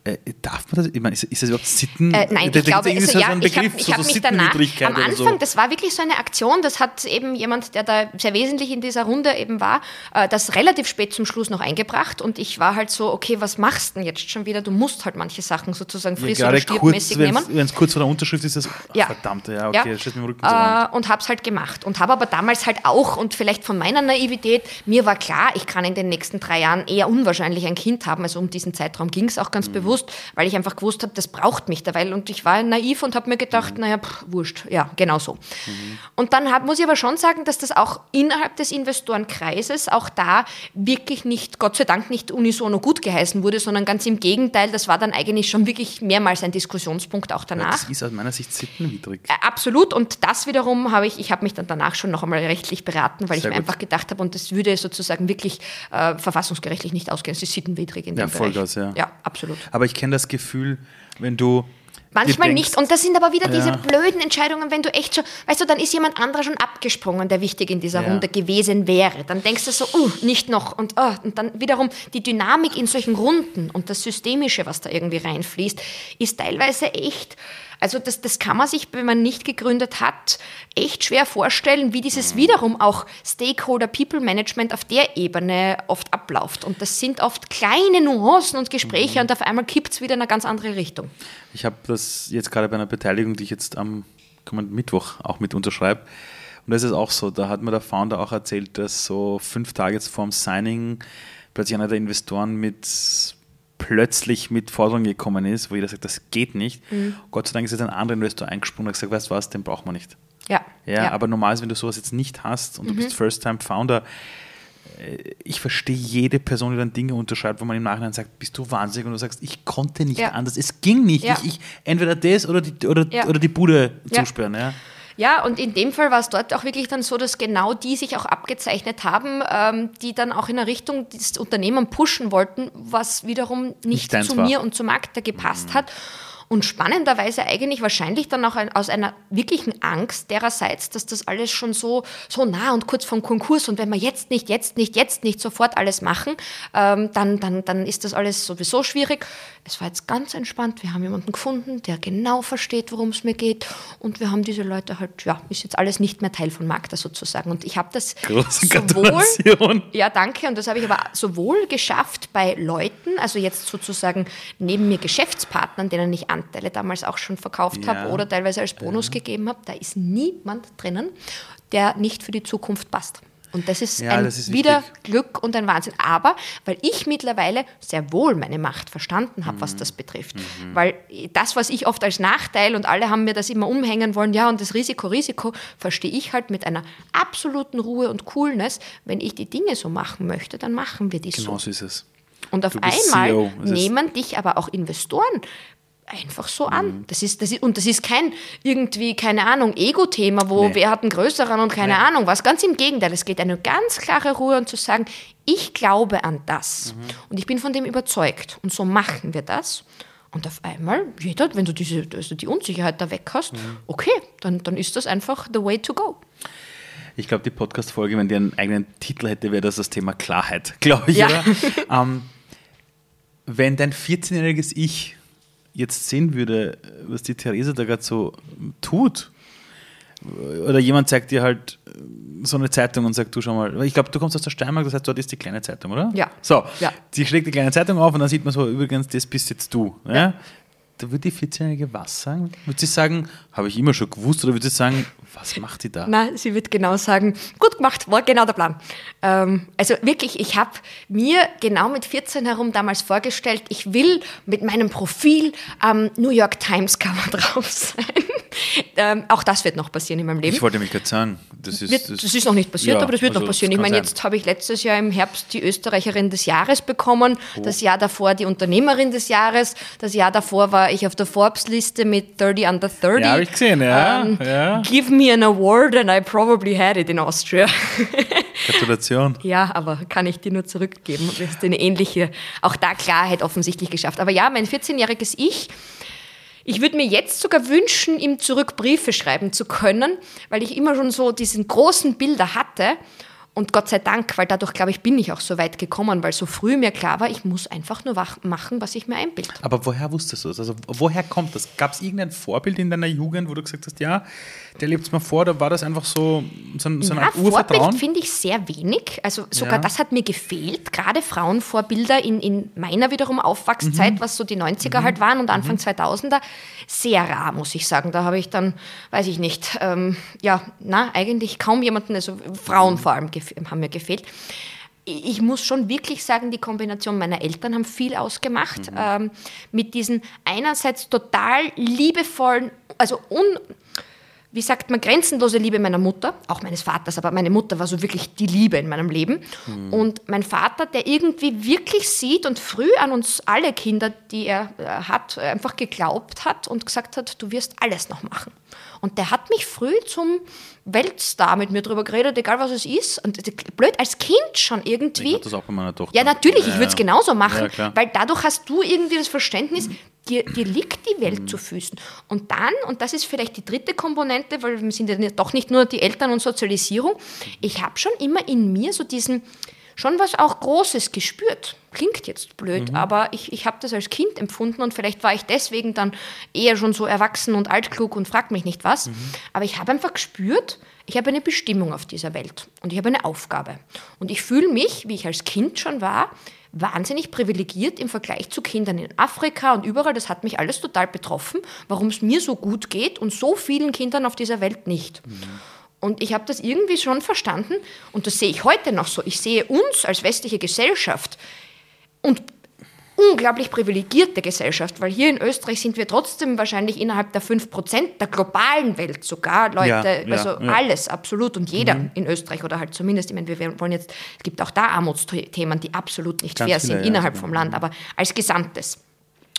Speaker 1: Äh, darf man das? Ich meine, ist, ist das überhaupt Sitten?
Speaker 2: Äh, nein, ich glaube, also, ja, ich habe so, hab so mich danach, am Anfang, so. das war wirklich so eine Aktion, das hat eben jemand, der da sehr wesentlich in dieser Runde eben war, äh, das relativ spät zum Schluss noch eingebracht und ich war halt so, okay, was machst du denn jetzt schon wieder? Du musst halt manche Sachen sozusagen friss ja, oder stirbmäßig nehmen.
Speaker 1: Wenn es kurz vor der Unterschrift ist, das
Speaker 2: ja.
Speaker 1: verdammt, ja, okay, ja. steht
Speaker 2: mir im Rücken äh, Und habe es halt gemacht und habe aber damals halt auch und vielleicht von meiner Naivität, mir war klar, ich kann in den nächsten drei Jahren eher unwahrscheinlich ein Kind haben, also um diesen Zeitraum ging es auch ganz mhm. bewusst, weil ich einfach gewusst habe, das braucht mich derweil. Und ich war naiv und habe mir gedacht, mhm. naja, pff, wurscht, ja, genau so. Mhm. Und dann hab, muss ich aber schon sagen, dass das auch innerhalb des Investorenkreises auch da wirklich nicht, Gott sei Dank nicht unisono gut geheißen wurde, sondern ganz im Gegenteil, das war dann eigentlich schon wirklich mehrmals ein Diskussionspunkt auch danach. Das
Speaker 1: ist aus meiner Sicht sittenwidrig.
Speaker 2: Äh, absolut. Und das wiederum habe ich, ich habe mich dann danach schon noch einmal rechtlich beraten, weil Sehr ich mir gut. einfach gedacht habe, und das würde sozusagen wirklich äh, verfassungsgerechtlich nicht ausgehen. Es ist sittenwidrig in
Speaker 1: ja,
Speaker 2: dem Bereich.
Speaker 1: Vollgas, ja.
Speaker 2: Ja, absolut.
Speaker 1: Aber ich kenne das Gefühl, wenn du
Speaker 2: Manchmal denkst, nicht. Und das sind aber wieder ja. diese blöden Entscheidungen, wenn du echt schon, weißt du, dann ist jemand anderer schon abgesprungen, der wichtig in dieser ja. Runde gewesen wäre. Dann denkst du so, uh, nicht noch. Und, uh, und dann wiederum die Dynamik in solchen Runden und das Systemische, was da irgendwie reinfließt, ist teilweise echt also das, das kann man sich, wenn man nicht gegründet hat, echt schwer vorstellen, wie dieses mhm. wiederum auch Stakeholder-People-Management auf der Ebene oft abläuft. Und das sind oft kleine Nuancen und Gespräche mhm. und auf einmal kippt es wieder in eine ganz andere Richtung.
Speaker 1: Ich habe das jetzt gerade bei einer Beteiligung, die ich jetzt am kommenden Mittwoch auch mit unterschreibe. Und das ist auch so, da hat mir der Founder auch erzählt, dass so fünf Tage jetzt vorm Signing plötzlich einer der Investoren mit plötzlich mit Forderungen gekommen ist, wo jeder sagt, das geht nicht. Mhm. Gott sei Dank ist jetzt ein anderer Investor eingesprungen und hat gesagt, weißt du was, den braucht man nicht.
Speaker 2: Ja.
Speaker 1: ja. Ja, aber normal ist, wenn du sowas jetzt nicht hast und mhm. du bist First-Time-Founder, äh, ich verstehe jede Person, die dann Dinge unterschreibt, wo man im Nachhinein sagt, bist du wahnsinnig und du sagst, ich konnte nicht ja. anders, es ging nicht. Ja. Ich, ich, entweder das oder die, oder, oder die Bude zusperren. Ja.
Speaker 2: Ja, und in dem Fall war es dort auch wirklich dann so, dass genau die sich auch abgezeichnet haben, ähm, die dann auch in eine Richtung das Unternehmen pushen wollten, was wiederum nicht, nicht zu mir und zum Markt gepasst mhm. hat. Und spannenderweise eigentlich wahrscheinlich dann auch aus einer wirklichen Angst dererseits, dass das alles schon so, so nah und kurz vom Konkurs und wenn wir jetzt nicht, jetzt nicht, jetzt nicht sofort alles machen, ähm, dann, dann, dann ist das alles sowieso schwierig. Es war jetzt ganz entspannt. Wir haben jemanden gefunden, der genau versteht, worum es mir geht. Und wir haben diese Leute halt, ja, ist jetzt alles nicht mehr Teil von Magda sozusagen. Und ich habe das
Speaker 1: Große
Speaker 2: sowohl, ja, danke. Und das habe ich aber sowohl geschafft bei Leuten, also jetzt sozusagen neben mir Geschäftspartnern, denen ich Anteile damals auch schon verkauft ja. habe oder teilweise als Bonus ja. gegeben habe. Da ist niemand drinnen, der nicht für die Zukunft passt. Und das ist ja, ein das ist wieder Glück und ein Wahnsinn. Aber weil ich mittlerweile sehr wohl meine Macht verstanden habe, mhm. was das betrifft. Mhm. Weil das, was ich oft als Nachteil und alle haben mir das immer umhängen wollen, ja, und das Risiko, Risiko, verstehe ich halt mit einer absoluten Ruhe und Coolness. Wenn ich die Dinge so machen möchte, dann machen wir die
Speaker 1: genau
Speaker 2: so.
Speaker 1: Genau so ist es.
Speaker 2: Und auf einmal CEO. nehmen dich aber auch Investoren einfach so an. Mhm. Das ist, das ist, und das ist kein irgendwie, keine Ahnung, Ego-Thema, wo nee. wer hat einen größeren und keine nee. Ahnung was. Ganz im Gegenteil, es geht eine ganz klare Ruhe und zu sagen, ich glaube an das mhm. und ich bin von dem überzeugt und so machen wir das. Und auf einmal, jeder, wenn du diese, also die Unsicherheit da weg hast, mhm. okay, dann, dann ist das einfach the way to go.
Speaker 1: Ich glaube, die Podcast-Folge, wenn die einen eigenen Titel hätte, wäre das das Thema Klarheit, glaube ich, ja. ähm, wenn dein 14-jähriges Ich jetzt sehen würde, was die Therese da gerade so tut, oder jemand zeigt dir halt so eine Zeitung und sagt, du schau mal, ich glaube, du kommst aus der Steiermark, das heißt, dort ist die kleine Zeitung, oder?
Speaker 2: Ja.
Speaker 1: So,
Speaker 2: ja.
Speaker 1: die schlägt die kleine Zeitung auf und dann sieht man so, übrigens, das bist jetzt du. Ja? ja. Da würde die 14-Jährige was sagen? Würde sie sagen, habe ich immer schon gewusst, oder würde sie sagen, was macht die da?
Speaker 2: Nein, sie wird genau sagen, gut gemacht, war genau der Plan. Ähm, also wirklich, ich habe mir genau mit 14 herum damals vorgestellt, ich will mit meinem Profil am New York Times Cover drauf sein. ähm, auch das wird noch passieren in meinem Leben.
Speaker 1: Ich wollte mich gerade sagen, das ist,
Speaker 2: wird, das, das ist noch nicht passiert, ja, aber das wird also noch passieren. Ich meine, jetzt habe ich letztes Jahr im Herbst die Österreicherin des Jahres bekommen, oh. das Jahr davor die Unternehmerin des Jahres, das Jahr davor war ich auf der Forbes-Liste mit 30 under 30.
Speaker 1: Ja, habe ich gesehen, ja. Ähm,
Speaker 2: ja. Give me an award and I probably had it in Austria.
Speaker 1: Gratulation.
Speaker 2: ja, aber kann ich dir nur zurückgeben. Du hast eine ähnliche, auch da Klarheit offensichtlich geschafft. Aber ja, mein 14-jähriges Ich ich würde mir jetzt sogar wünschen, ihm zurück Briefe schreiben zu können, weil ich immer schon so diesen großen Bilder hatte und Gott sei Dank, weil dadurch, glaube ich, bin ich auch so weit gekommen, weil so früh mir klar war, ich muss einfach nur machen, was ich mir einbilde.
Speaker 1: Aber woher wusstest du das? Also woher kommt das? Gab es irgendein Vorbild in deiner Jugend, wo du gesagt hast, ja, der lebt es mal vor, oder war das einfach so, so, ein, so eine
Speaker 2: ja, Urvertrauen? Vorbild finde ich sehr wenig. Also sogar ja. das hat mir gefehlt. Gerade Frauenvorbilder in, in meiner wiederum Aufwachszeit, mhm. was so die 90er mhm. halt waren und Anfang mhm. 2000er, sehr rar, muss ich sagen. Da habe ich dann, weiß ich nicht, ähm, ja, na, eigentlich kaum jemanden, also Frauen vor allem gefehlt haben mir gefehlt. Ich muss schon wirklich sagen, die Kombination meiner Eltern haben viel ausgemacht. Mhm. Ähm, mit diesen einerseits total liebevollen, also un, wie sagt man, grenzenlose Liebe meiner Mutter, auch meines Vaters, aber meine Mutter war so wirklich die Liebe in meinem Leben. Mhm. Und mein Vater, der irgendwie wirklich sieht und früh an uns alle Kinder, die er äh, hat, einfach geglaubt hat und gesagt hat, du wirst alles noch machen. Und der hat mich früh zum Weltstar mit mir drüber geredet, egal was es ist. Und blöd, als Kind schon irgendwie.
Speaker 1: Ich das auch bei meiner Tochter.
Speaker 2: Ja, natürlich, ja, ich würde es genauso machen, ja, weil dadurch hast du irgendwie das Verständnis, dir, dir liegt die Welt mhm. zu Füßen. Und dann, und das ist vielleicht die dritte Komponente, weil wir sind ja doch nicht nur die Eltern und Sozialisierung, ich habe schon immer in mir so diesen, schon was auch Großes gespürt. Klingt jetzt blöd, mhm. aber ich, ich habe das als Kind empfunden und vielleicht war ich deswegen dann eher schon so erwachsen und altklug und frag mich nicht was. Mhm. Aber ich habe einfach gespürt, ich habe eine Bestimmung auf dieser Welt und ich habe eine Aufgabe. Und ich fühle mich, wie ich als Kind schon war, wahnsinnig privilegiert im Vergleich zu Kindern in Afrika und überall. Das hat mich alles total betroffen, warum es mir so gut geht und so vielen Kindern auf dieser Welt nicht. Mhm. Und ich habe das irgendwie schon verstanden und das sehe ich heute noch so. Ich sehe uns als westliche Gesellschaft und unglaublich privilegierte Gesellschaft, weil hier in Österreich sind wir trotzdem wahrscheinlich innerhalb der 5% der globalen Welt sogar, Leute, ja, also ja. alles, absolut und jeder mhm. in Österreich oder halt zumindest, ich meine, wir wollen jetzt, es gibt auch da Armutsthemen, die absolut nicht Ganz fair sind innerhalb vom Land, aber als Gesamtes.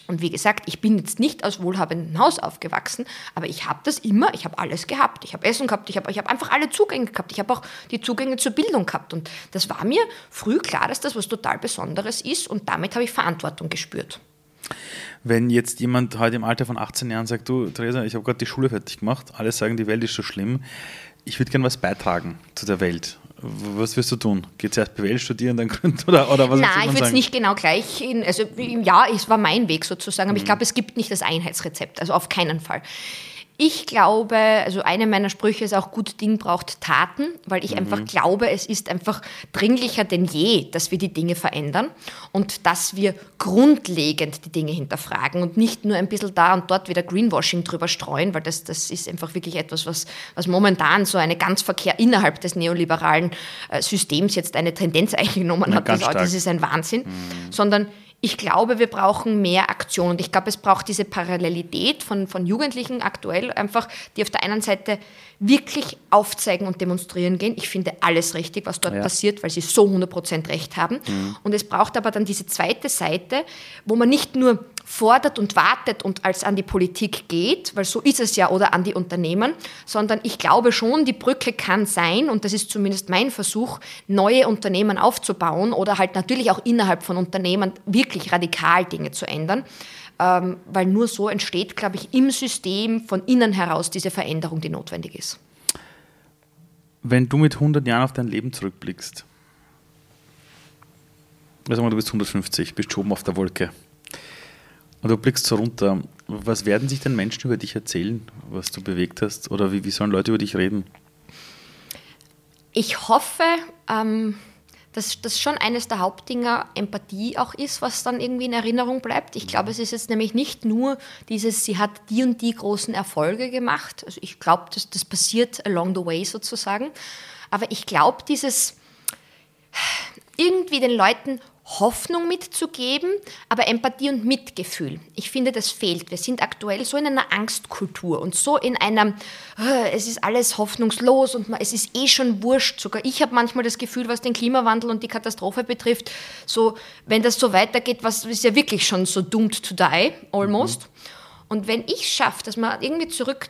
Speaker 2: Und wie gesagt, ich bin jetzt nicht aus wohlhabendem Haus aufgewachsen, aber ich habe das immer, ich habe alles gehabt. Ich habe Essen gehabt, ich habe ich hab einfach alle Zugänge gehabt. Ich habe auch die Zugänge zur Bildung gehabt. Und das war mir früh klar, dass das was total Besonderes ist und damit habe ich Verantwortung gespürt.
Speaker 1: Wenn jetzt jemand heute im Alter von 18 Jahren sagt, du Theresa, ich habe gerade die Schule fertig gemacht, alle sagen, die Welt ist so schlimm, ich würde gerne was beitragen zu der Welt. Was wirst du tun? Geht es erst BWL studieren, dann gründen oder, oder was
Speaker 2: Nein, ich würde es nicht genau gleich in, also ja, es war mein Weg sozusagen, aber mhm. ich glaube, es gibt nicht das Einheitsrezept, also auf keinen Fall. Ich glaube, also eine meiner Sprüche ist auch, gut Ding braucht Taten, weil ich mhm. einfach glaube, es ist einfach dringlicher denn je, dass wir die Dinge verändern und dass wir grundlegend die Dinge hinterfragen und nicht nur ein bisschen da und dort wieder Greenwashing drüber streuen, weil das, das ist einfach wirklich etwas, was, was momentan so eine ganz Verkehr innerhalb des neoliberalen äh, Systems jetzt eine Tendenz eingenommen ja, hat. Das, das, ist ein Wahnsinn, mhm. sondern ich glaube, wir brauchen mehr Aktion. Und ich glaube, es braucht diese Parallelität von, von Jugendlichen aktuell einfach, die auf der einen Seite wirklich aufzeigen und demonstrieren gehen. Ich finde alles richtig, was dort ja. passiert, weil sie so 100% recht haben. Mhm. Und es braucht aber dann diese zweite Seite, wo man nicht nur fordert und wartet und als an die Politik geht, weil so ist es ja, oder an die Unternehmen, sondern ich glaube schon, die Brücke kann sein, und das ist zumindest mein Versuch, neue Unternehmen aufzubauen oder halt natürlich auch innerhalb von Unternehmen wirklich radikal Dinge zu ändern. Ähm, weil nur so entsteht, glaube ich, im System von innen heraus diese Veränderung, die notwendig ist.
Speaker 1: Wenn du mit 100 Jahren auf dein Leben zurückblickst, also du bist 150, bist oben auf der Wolke, und du blickst so runter. Was werden sich denn Menschen über dich erzählen, was du bewegt hast? Oder wie, wie sollen Leute über dich reden?
Speaker 2: Ich hoffe, ähm, dass das schon eines der Hauptdinger Empathie auch ist, was dann irgendwie in Erinnerung bleibt. Ich glaube, es ist jetzt nämlich nicht nur dieses, sie hat die und die großen Erfolge gemacht. Also ich glaube, das, das passiert along the way sozusagen. Aber ich glaube, dieses irgendwie den Leuten Hoffnung mitzugeben, aber Empathie und Mitgefühl. Ich finde, das fehlt. Wir sind aktuell so in einer Angstkultur und so in einem, äh, es ist alles hoffnungslos und es ist eh schon wurscht. Sogar ich habe manchmal das Gefühl, was den Klimawandel und die Katastrophe betrifft, so, wenn das so weitergeht, was ist ja wirklich schon so doomed to die, almost. Mhm. Und wenn ich schaffe, dass man irgendwie zurück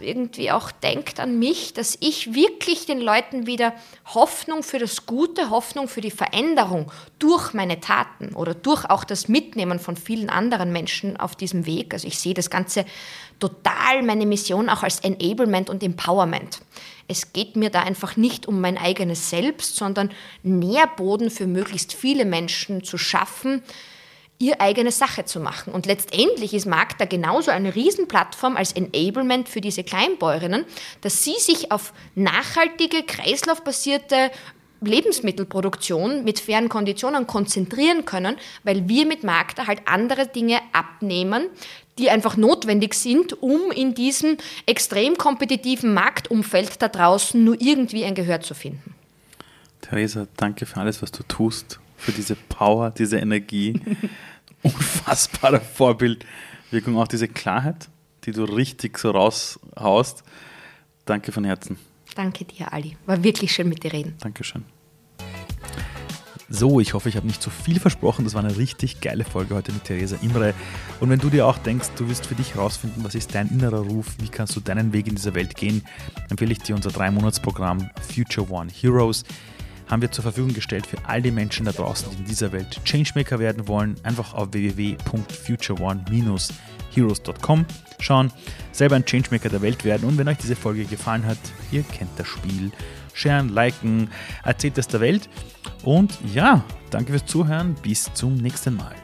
Speaker 2: irgendwie auch denkt an mich, dass ich wirklich den Leuten wieder Hoffnung für das Gute, Hoffnung für die Veränderung durch meine Taten oder durch auch das Mitnehmen von vielen anderen Menschen auf diesem Weg. Also ich sehe das Ganze total, meine Mission auch als Enablement und Empowerment. Es geht mir da einfach nicht um mein eigenes Selbst, sondern Nährboden für möglichst viele Menschen zu schaffen, ihr eigene Sache zu machen. Und letztendlich ist Magda genauso eine Riesenplattform als Enablement für diese Kleinbäuerinnen, dass sie sich auf nachhaltige, kreislaufbasierte Lebensmittelproduktion mit fairen Konditionen konzentrieren können, weil wir mit Magda halt andere Dinge abnehmen, die einfach notwendig sind, um in diesem extrem kompetitiven Marktumfeld da draußen nur irgendwie ein Gehör zu finden.
Speaker 1: Theresa, danke für alles, was du tust, für diese Power, diese Energie. unfassbare Vorbildwirkung. Auch diese Klarheit, die du richtig so raushaust. Danke von Herzen.
Speaker 2: Danke dir, Ali. War wirklich schön mit dir reden.
Speaker 1: Dankeschön. So, ich hoffe, ich habe nicht zu viel versprochen. Das war eine richtig geile Folge heute mit Theresa Imre. Und wenn du dir auch denkst, du wirst für dich herausfinden, was ist dein innerer Ruf, wie kannst du deinen Weg in dieser Welt gehen, empfehle ich dir unser Drei-Monats-Programm Future One Heroes haben wir zur Verfügung gestellt für all die Menschen da draußen, die in dieser Welt Changemaker werden wollen. Einfach auf www.futureone-heroes.com schauen, selber ein Changemaker der Welt werden und wenn euch diese Folge gefallen hat, ihr kennt das Spiel, sharen, liken, erzählt es der Welt und ja, danke fürs Zuhören, bis zum nächsten Mal.